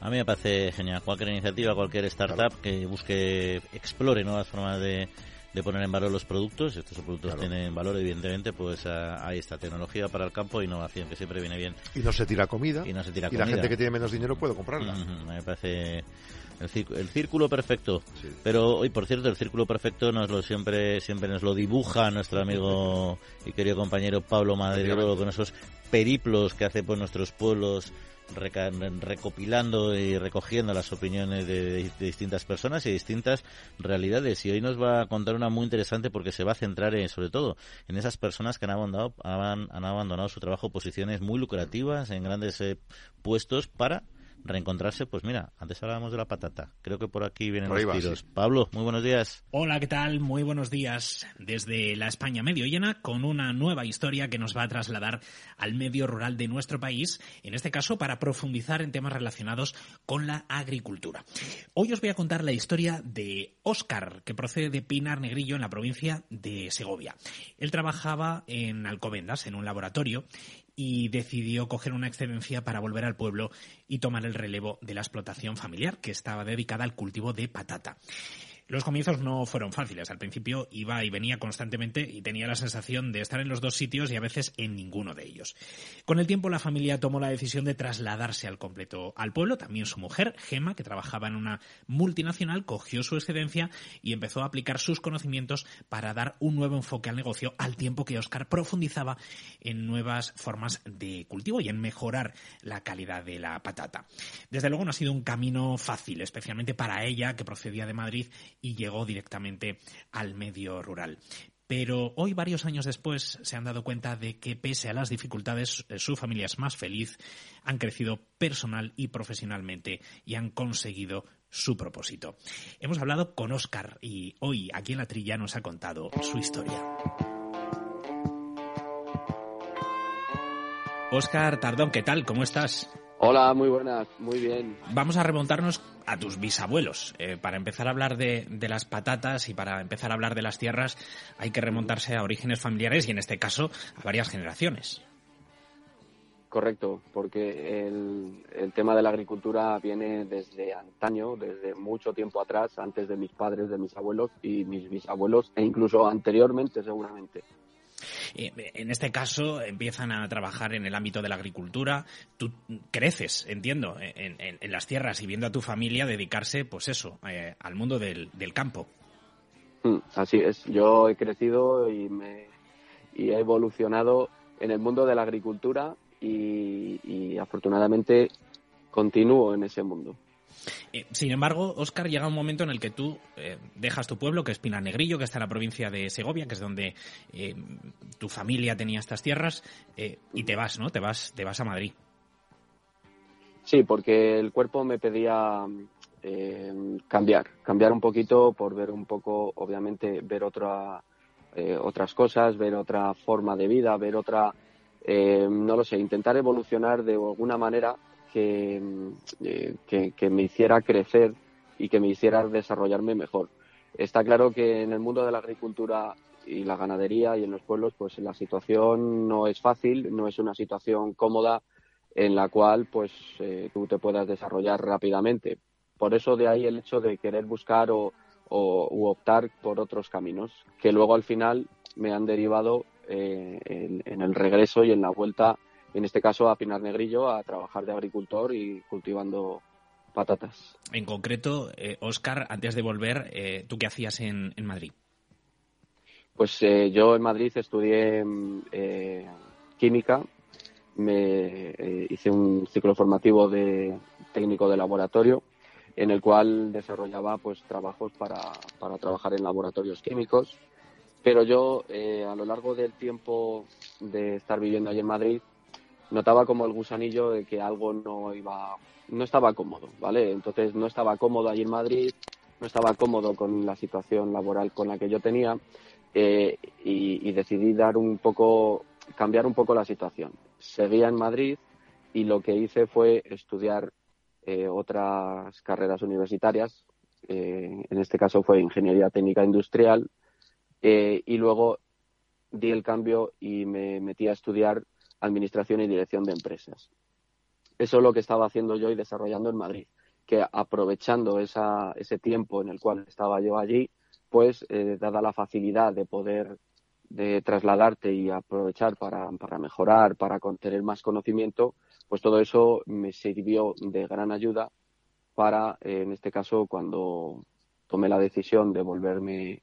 A mí me parece genial. Cualquier iniciativa, cualquier startup que busque, explore nuevas formas de de poner en valor los productos. Estos productos tienen valor, evidentemente, pues ahí está, tecnología para el campo, innovación, que siempre viene bien. Y no se tira comida. Y no se tira y la gente que tiene menos dinero puede comprarla. me parece el, círculo perfecto. Pero hoy, por cierto, el círculo perfecto nos lo siempre siempre nos lo dibuja nuestro amigo y querido compañero Pablo Madero con esos periplos que hace por nuestros pueblos recopilando y recogiendo las opiniones de, distintas personas y distintas realidades. Y hoy nos va a contar una muy interesante porque se va a centrar en, sobre todo en esas personas que han abandonado, han, abandonado su trabajo, posiciones muy lucrativas en grandes eh, puestos para reencontrarse, pues mira, antes hablábamos de la patata. Creo que por aquí vienen los tiros. Pablo, muy buenos días. Hola, ¿qué tal? Muy buenos días desde la España medio llena con una nueva historia que nos va a trasladar al medio rural de nuestro país, en este caso para profundizar en temas relacionados con la agricultura. Hoy os voy a contar la historia de Óscar, que procede de Pinar Negrillo en la provincia de Segovia. Él trabajaba en Alcobendas, en un laboratorio, y decidió coger una excedencia para volver al pueblo y tomar el relevo de la explotación familiar que estaba dedicada al cultivo de patata. Los comienzos no fueron fáciles. Al principio iba y venía constantemente y tenía la sensación de estar en los dos sitios y a veces en ninguno de ellos. Con el tiempo la familia tomó la decisión de trasladarse al completo al pueblo. También su mujer, Gema, que trabajaba en una multinacional, cogió su excedencia y empezó a aplicar sus conocimientos para dar un nuevo enfoque al negocio al tiempo que Oscar profundizaba en nuevas formas de cultivo y en mejorar la calidad de la patata. Desde luego no ha sido un camino fácil, especialmente para ella, que procedía de Madrid y llegó directamente al medio rural. Pero hoy, varios años después, se han dado cuenta de que pese a las dificultades, eh, su familia es más feliz, han crecido personal y profesionalmente y han conseguido su propósito. Hemos hablado con Oscar y hoy aquí en la trilla nos ha contado su historia. Oscar Tardón, ¿qué tal? ¿Cómo estás? Hola, muy buenas, muy bien. Vamos a remontarnos a tus bisabuelos. Eh, para empezar a hablar de, las patatas y para empezar a hablar de las tierras hay que remontarse a orígenes familiares y en este caso a varias generaciones. Correcto, porque el, el, tema de la agricultura viene desde antaño, desde mucho tiempo atrás, antes de mis padres, de mis abuelos y mis bisabuelos, e incluso anteriormente seguramente. Eh, en este caso empiezan a trabajar en el ámbito de la agricultura. Tú creces, entiendo, en, las tierras y viendo a tu familia dedicarse, pues eso, eh, al mundo del, campo. Mm, así es. Yo he crecido y, me, he evolucionado en el mundo de la agricultura y afortunadamente continúo en ese mundo. Eh, sin embargo, Óscar, llega un momento en el que tú eh, dejas tu pueblo, que es Negrillo, que está en la provincia de Segovia, que es donde eh, tu familia tenía estas tierras, y te vas, ¿no? Te vas, te vas a Madrid. Sí, porque el cuerpo me pedía eh, cambiar, cambiar un poquito por ver un poco, obviamente, ver otra, eh, otras cosas, ver otra forma de vida, ver otra, eh, no lo sé, intentar evolucionar de alguna manera que, que, que me hiciera crecer y que me hiciera desarrollarme mejor. Está claro que en el mundo de la agricultura y la ganadería y en los pueblos, pues la situación no es fácil, no es una situación cómoda en la cual pues eh, tú te puedas desarrollar rápidamente. Por eso de ahí el hecho de querer buscar o, optar por otros caminos, que luego al final me han derivado eh, en, el regreso y en la vuelta, en este caso a Pinar Negrillo, a trabajar de agricultor y cultivando patatas. En concreto, eh, Oscar, antes de volver, eh, ¿tú qué hacías en, en Madrid? Pues eh, yo en Madrid estudié eh, química, me eh, hice un ciclo formativo de técnico de laboratorio en el cual desarrollaba pues trabajos para, para trabajar en laboratorios químicos. Pero yo eh, a lo largo del tiempo de estar viviendo allí en Madrid notaba como el gusanillo de que algo no iba, no estaba cómodo, ¿vale? Entonces no estaba cómodo allí en Madrid, no estaba cómodo con la situación laboral con la que yo tenía eh, y, decidí dar un poco, cambiar un poco la situación. Seguía en Madrid y lo que hice fue estudiar eh, otras carreras universitarias. Eh, en este caso fue Ingeniería Técnica Industrial y luego di el cambio y me metí a estudiar Administración y Dirección de Empresas. Eso es lo que estaba haciendo yo y desarrollando en Madrid, que aprovechando esa, ese tiempo en el cual estaba yo allí, pues eh, dada la facilidad de poder de trasladarte y aprovechar para, mejorar, para tener más conocimiento, pues todo eso me sirvió de gran ayuda para, eh, en este caso, cuando tomé la decisión de volverme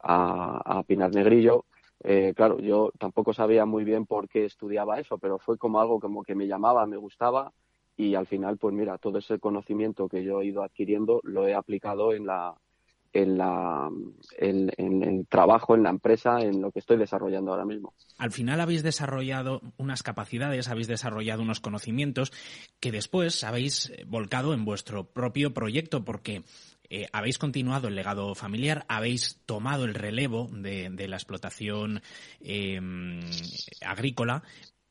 a, a Pinar Negrillo, eh, claro, yo tampoco sabía muy bien por qué estudiaba eso, pero fue como algo como que me llamaba, me gustaba y al final, pues mira, todo ese conocimiento que yo he ido adquiriendo lo he aplicado en la, en, la, en, trabajo, en la empresa, en lo que estoy desarrollando ahora mismo. Al final habéis desarrollado unas capacidades, habéis desarrollado unos conocimientos que después habéis volcado en vuestro propio proyecto porque eh, habéis continuado el legado familiar, habéis tomado el relevo de, la explotación eh, agrícola,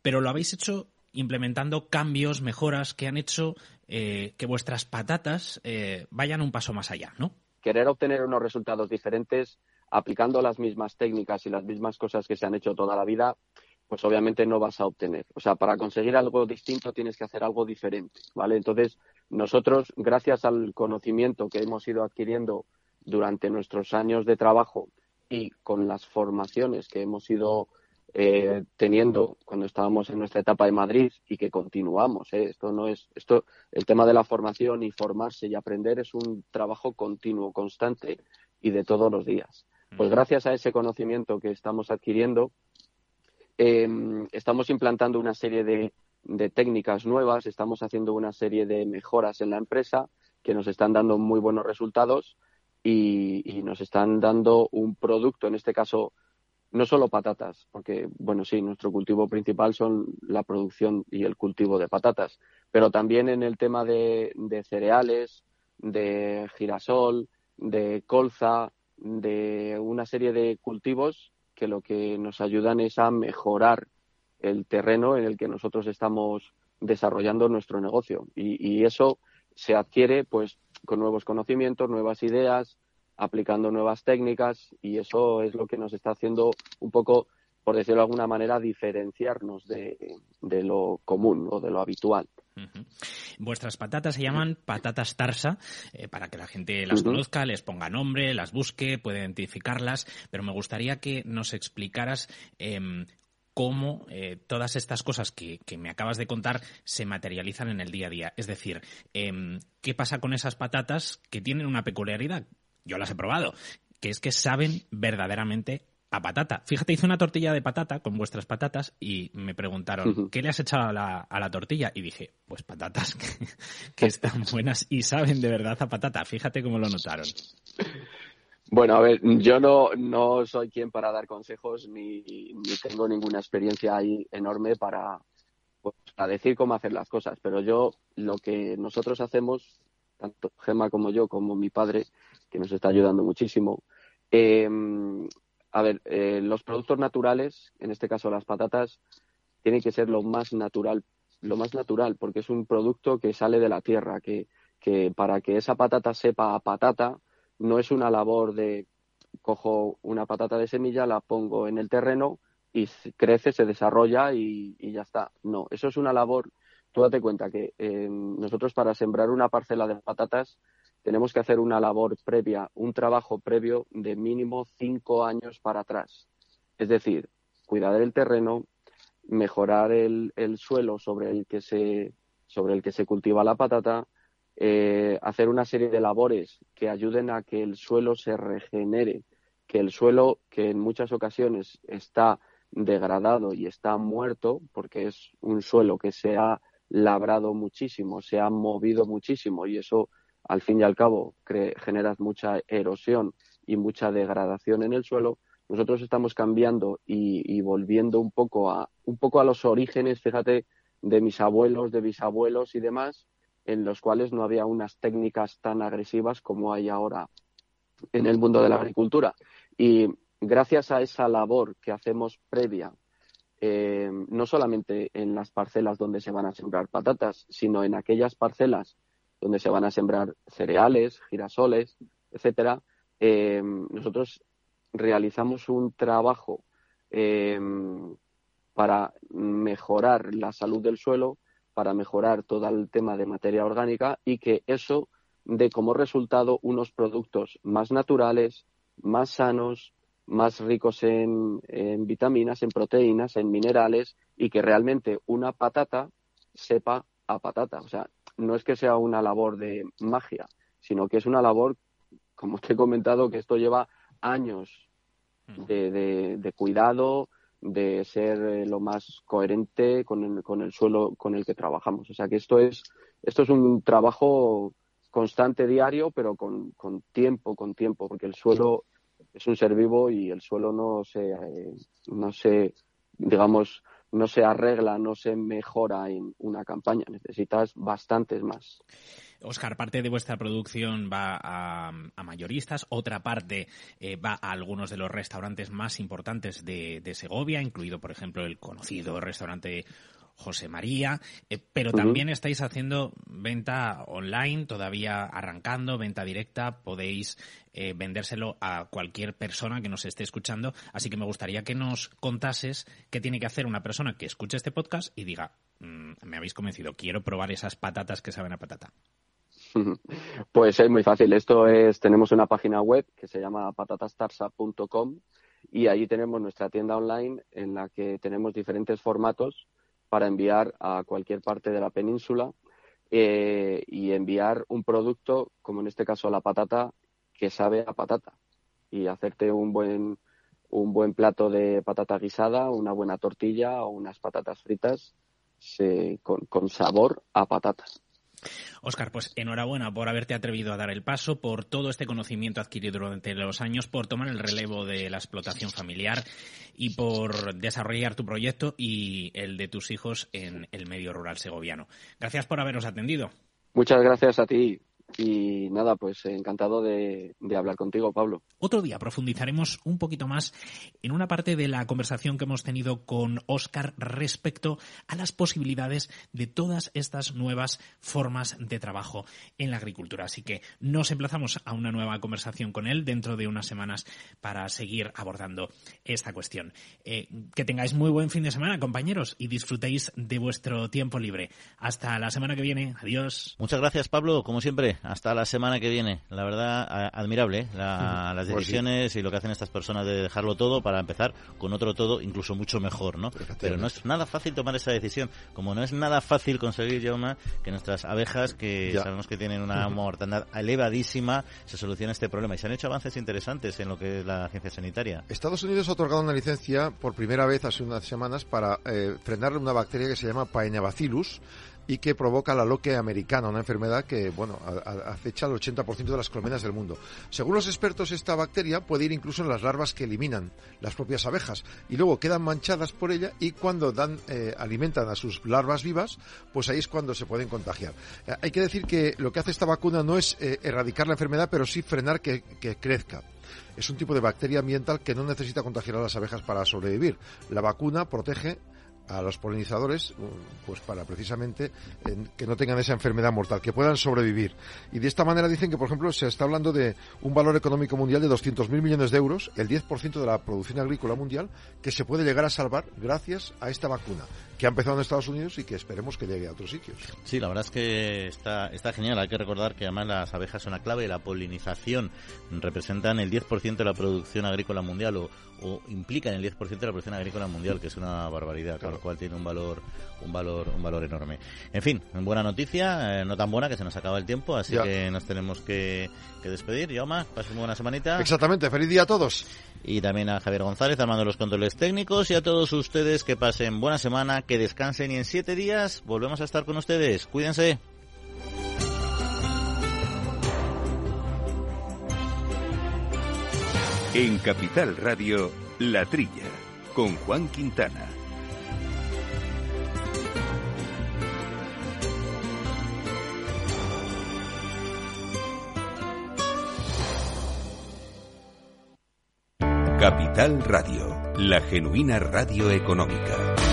pero lo habéis hecho implementando cambios, mejoras que han hecho eh, que vuestras patatas eh, vayan un paso más allá, ¿no? querer obtener unos resultados diferentes aplicando las mismas técnicas y las mismas cosas que se han hecho toda la vida, pues obviamente no vas a obtener. O sea, para conseguir algo distinto tienes que hacer algo diferente, ¿vale? Entonces, nosotros, gracias al conocimiento que hemos ido adquiriendo durante nuestros años de trabajo y con las formaciones que hemos ido eh, teniendo cuando estábamos en nuestra etapa de Madrid y que continuamos. ¿eh? Esto no es, esto, el tema de la formación y formarse y aprender es un trabajo continuo, constante y de todos los días. Pues gracias a ese conocimiento que estamos adquiriendo, eh, estamos implantando una serie de, de técnicas nuevas, estamos haciendo una serie de mejoras en la empresa que nos están dando muy buenos resultados y, nos están dando un producto, en este caso, no solo patatas, porque, bueno, sí, nuestro cultivo principal son la producción y el cultivo de patatas, pero también en el tema de cereales, de girasol, de colza, de una serie de cultivos que lo que nos ayudan es a mejorar el terreno en el que nosotros estamos desarrollando nuestro negocio. Y, y eso se adquiere pues con nuevos conocimientos, nuevas ideas, aplicando nuevas técnicas y eso es lo que nos está haciendo un poco, por decirlo de alguna manera, diferenciarnos de, de lo común o de lo habitual. Uh -huh. Vuestras patatas se llaman patatas tarsa, eh, para que la gente las uh -huh. conozca, les ponga nombre, las busque, pueda identificarlas, pero me gustaría que nos explicaras eh, cómo eh, todas estas cosas que, que, me acabas de contar se materializan en el día a día. Es decir, eh, ¿qué pasa con esas patatas que tienen una peculiaridad? Yo las he probado, que es que saben verdaderamente a patata. Fíjate, hice una tortilla de patata con vuestras patatas y me preguntaron, uh -huh. ¿qué le has echado a la, a la, tortilla? Y dije, pues patatas [LAUGHS] que, que [LAUGHS] están buenas y saben de verdad a patata. Fíjate cómo lo notaron. [LAUGHS] Bueno, a ver, yo no, no soy quien para dar consejos ni, ni tengo ninguna experiencia ahí enorme para, pues, para decir cómo hacer las cosas, pero yo lo que nosotros hacemos tanto Gema como yo, como mi padre, que nos está ayudando muchísimo. Eh, a ver, eh, los productos naturales, en este caso las patatas, tienen que ser lo más natural, lo más natural, porque es un producto que sale de la tierra, que, que para que esa patata sepa a patata, no es una labor de cojo una patata de semilla, la pongo en el terreno y crece, se desarrolla y, ya está. No, eso es una labor. Tú date cuenta que eh, nosotros para sembrar una parcela de patatas tenemos que hacer una labor previa, un trabajo previo de mínimo cinco años para atrás. Es decir, cuidar el terreno, mejorar el, suelo sobre el que se sobre el que se cultiva la patata, eh, hacer una serie de labores que ayuden a que el suelo se regenere, que el suelo, que en muchas ocasiones está degradado y está muerto, porque es un suelo que se ha labrado muchísimo, se ha movido muchísimo y eso al fin y al cabo genera mucha erosión y mucha degradación en el suelo, nosotros estamos cambiando y, volviendo un poco a un poco a los orígenes, fíjate, de mis abuelos, de bisabuelos y demás, en los cuales no había unas técnicas tan agresivas como hay ahora en el mundo de la agricultura. Y gracias a esa labor que hacemos previa, eh, no solamente en las parcelas donde se van a sembrar patatas, sino en aquellas parcelas donde se van a sembrar cereales, girasoles, etcétera, eh, nosotros realizamos un trabajo eh, para mejorar la salud del suelo, para mejorar todo el tema de materia orgánica y que eso dé como resultado unos productos más naturales, más sanos, más ricos en, vitaminas, en proteínas, en minerales y que realmente una patata sepa a patata. O sea, no es que sea una labor de magia, sino que es una labor, como te he comentado, que esto lleva años de, cuidado, de ser eh, lo más coherente con el, con el suelo con el que trabajamos. O sea que esto es, esto es un trabajo constante diario, pero con, con tiempo, con tiempo, porque el suelo es un ser vivo y el suelo no se, eh, no se, digamos, no se arregla, no se mejora en una campaña. Necesitas bastantes más. Oscar, parte de vuestra producción va a, mayoristas, otra parte eh, va a algunos de los restaurantes más importantes de Segovia, incluido, por ejemplo, el conocido restaurante José María, eh, pero también estáis haciendo venta online, todavía arrancando, venta directa, podéis eh, vendérselo a cualquier persona que nos esté escuchando, así que me gustaría que nos contases qué tiene que hacer una persona que escuche este podcast y diga, mm, me habéis convencido, quiero probar esas patatas que saben a patata. [LAUGHS] Pues es muy fácil. Esto es, tenemos una página web que se llama patatastarsa.com y ahí tenemos nuestra tienda online en la que tenemos diferentes formatos para enviar a cualquier parte de la península eh, y enviar un producto, como en este caso la patata, que sabe a patata y hacerte un buen un buen plato de patata guisada, una buena tortilla o unas patatas fritas con, con sabor a patatas. Oscar, pues enhorabuena por haberte atrevido a dar el paso, por todo este conocimiento adquirido durante los años, por tomar el relevo de la explotación familiar y por desarrollar tu proyecto y el de tus hijos en el medio rural segoviano. Gracias por habernos atendido. Muchas gracias a ti. Y nada, pues encantado de, hablar contigo, Pablo. Otro día profundizaremos un poquito más en una parte de la conversación que hemos tenido con Oscar respecto a las posibilidades de todas estas nuevas formas de trabajo en la agricultura. Así que nos emplazamos a una nueva conversación con él dentro de unas semanas para seguir abordando esta cuestión. Eh, que tengáis muy buen fin de semana, compañeros, y disfrutéis de vuestro tiempo libre. Hasta la semana que viene. Adiós. Muchas gracias, Pablo, como siempre hasta la semana que viene. La verdad, admirable ¿eh? [LAUGHS] las pues decisiones y lo que hacen estas personas de dejarlo todo para empezar con otro todo, incluso mucho mejor, ¿no? Pero no es nada fácil tomar esa decisión. Como no es nada fácil conseguir, Jauma, que nuestras abejas, que sabemos que tienen una [LAUGHS] mortandad elevadísima, se solucione este problema. Y se han hecho avances interesantes en lo que es la ciencia sanitaria. Estados Unidos ha otorgado una licencia por primera vez hace unas semanas para eh, frenar una bacteria que se llama Paeñabacillus y que provoca la loque americana, una enfermedad que, bueno, acecha al 80% de las colmenas del mundo. Según los expertos, esta bacteria puede ir incluso en las larvas que eliminan las propias abejas y luego quedan manchadas por ella y cuando dan, eh, alimentan a sus larvas vivas, pues ahí es cuando se pueden contagiar. Eh, hay que decir que lo que hace esta vacuna no es eh, erradicar la enfermedad, pero sí frenar que crezca es un tipo de bacteria ambiental que no necesita contagiar a las abejas para sobrevivir. La vacuna protege a los polinizadores, pues para precisamente que no tengan esa enfermedad mortal, que puedan sobrevivir. Y de esta manera dicen que, por ejemplo, se está hablando de un valor económico mundial de 200.000 millones de euros, el 10% de la producción agrícola mundial, que se puede llegar a salvar gracias a esta vacuna, que ha empezado en Estados Unidos y que esperemos que llegue a otros sitios. Sí, la verdad es que está, está genial. Hay que recordar que además las abejas son la clave la polinización representan el 10% de la producción agrícola mundial o, o implican el 10% de la producción agrícola mundial, que es una barbaridad, con lo cual tiene un valor, un valor, un valor enorme. En fin, buena noticia, eh, no tan buena que se nos acaba el tiempo, así que nos tenemos que, que despedir. Yoma, pasen una buena semanita. Exactamente, feliz día a todos. Y también a Javier González, armando los controles técnicos, y a todos ustedes que pasen buena semana, que descansen y en siete días volvemos a estar con ustedes. Cuídense. En Capital Radio, La Trilla, con Juan Quintana. Capital Radio, la genuina radio económica.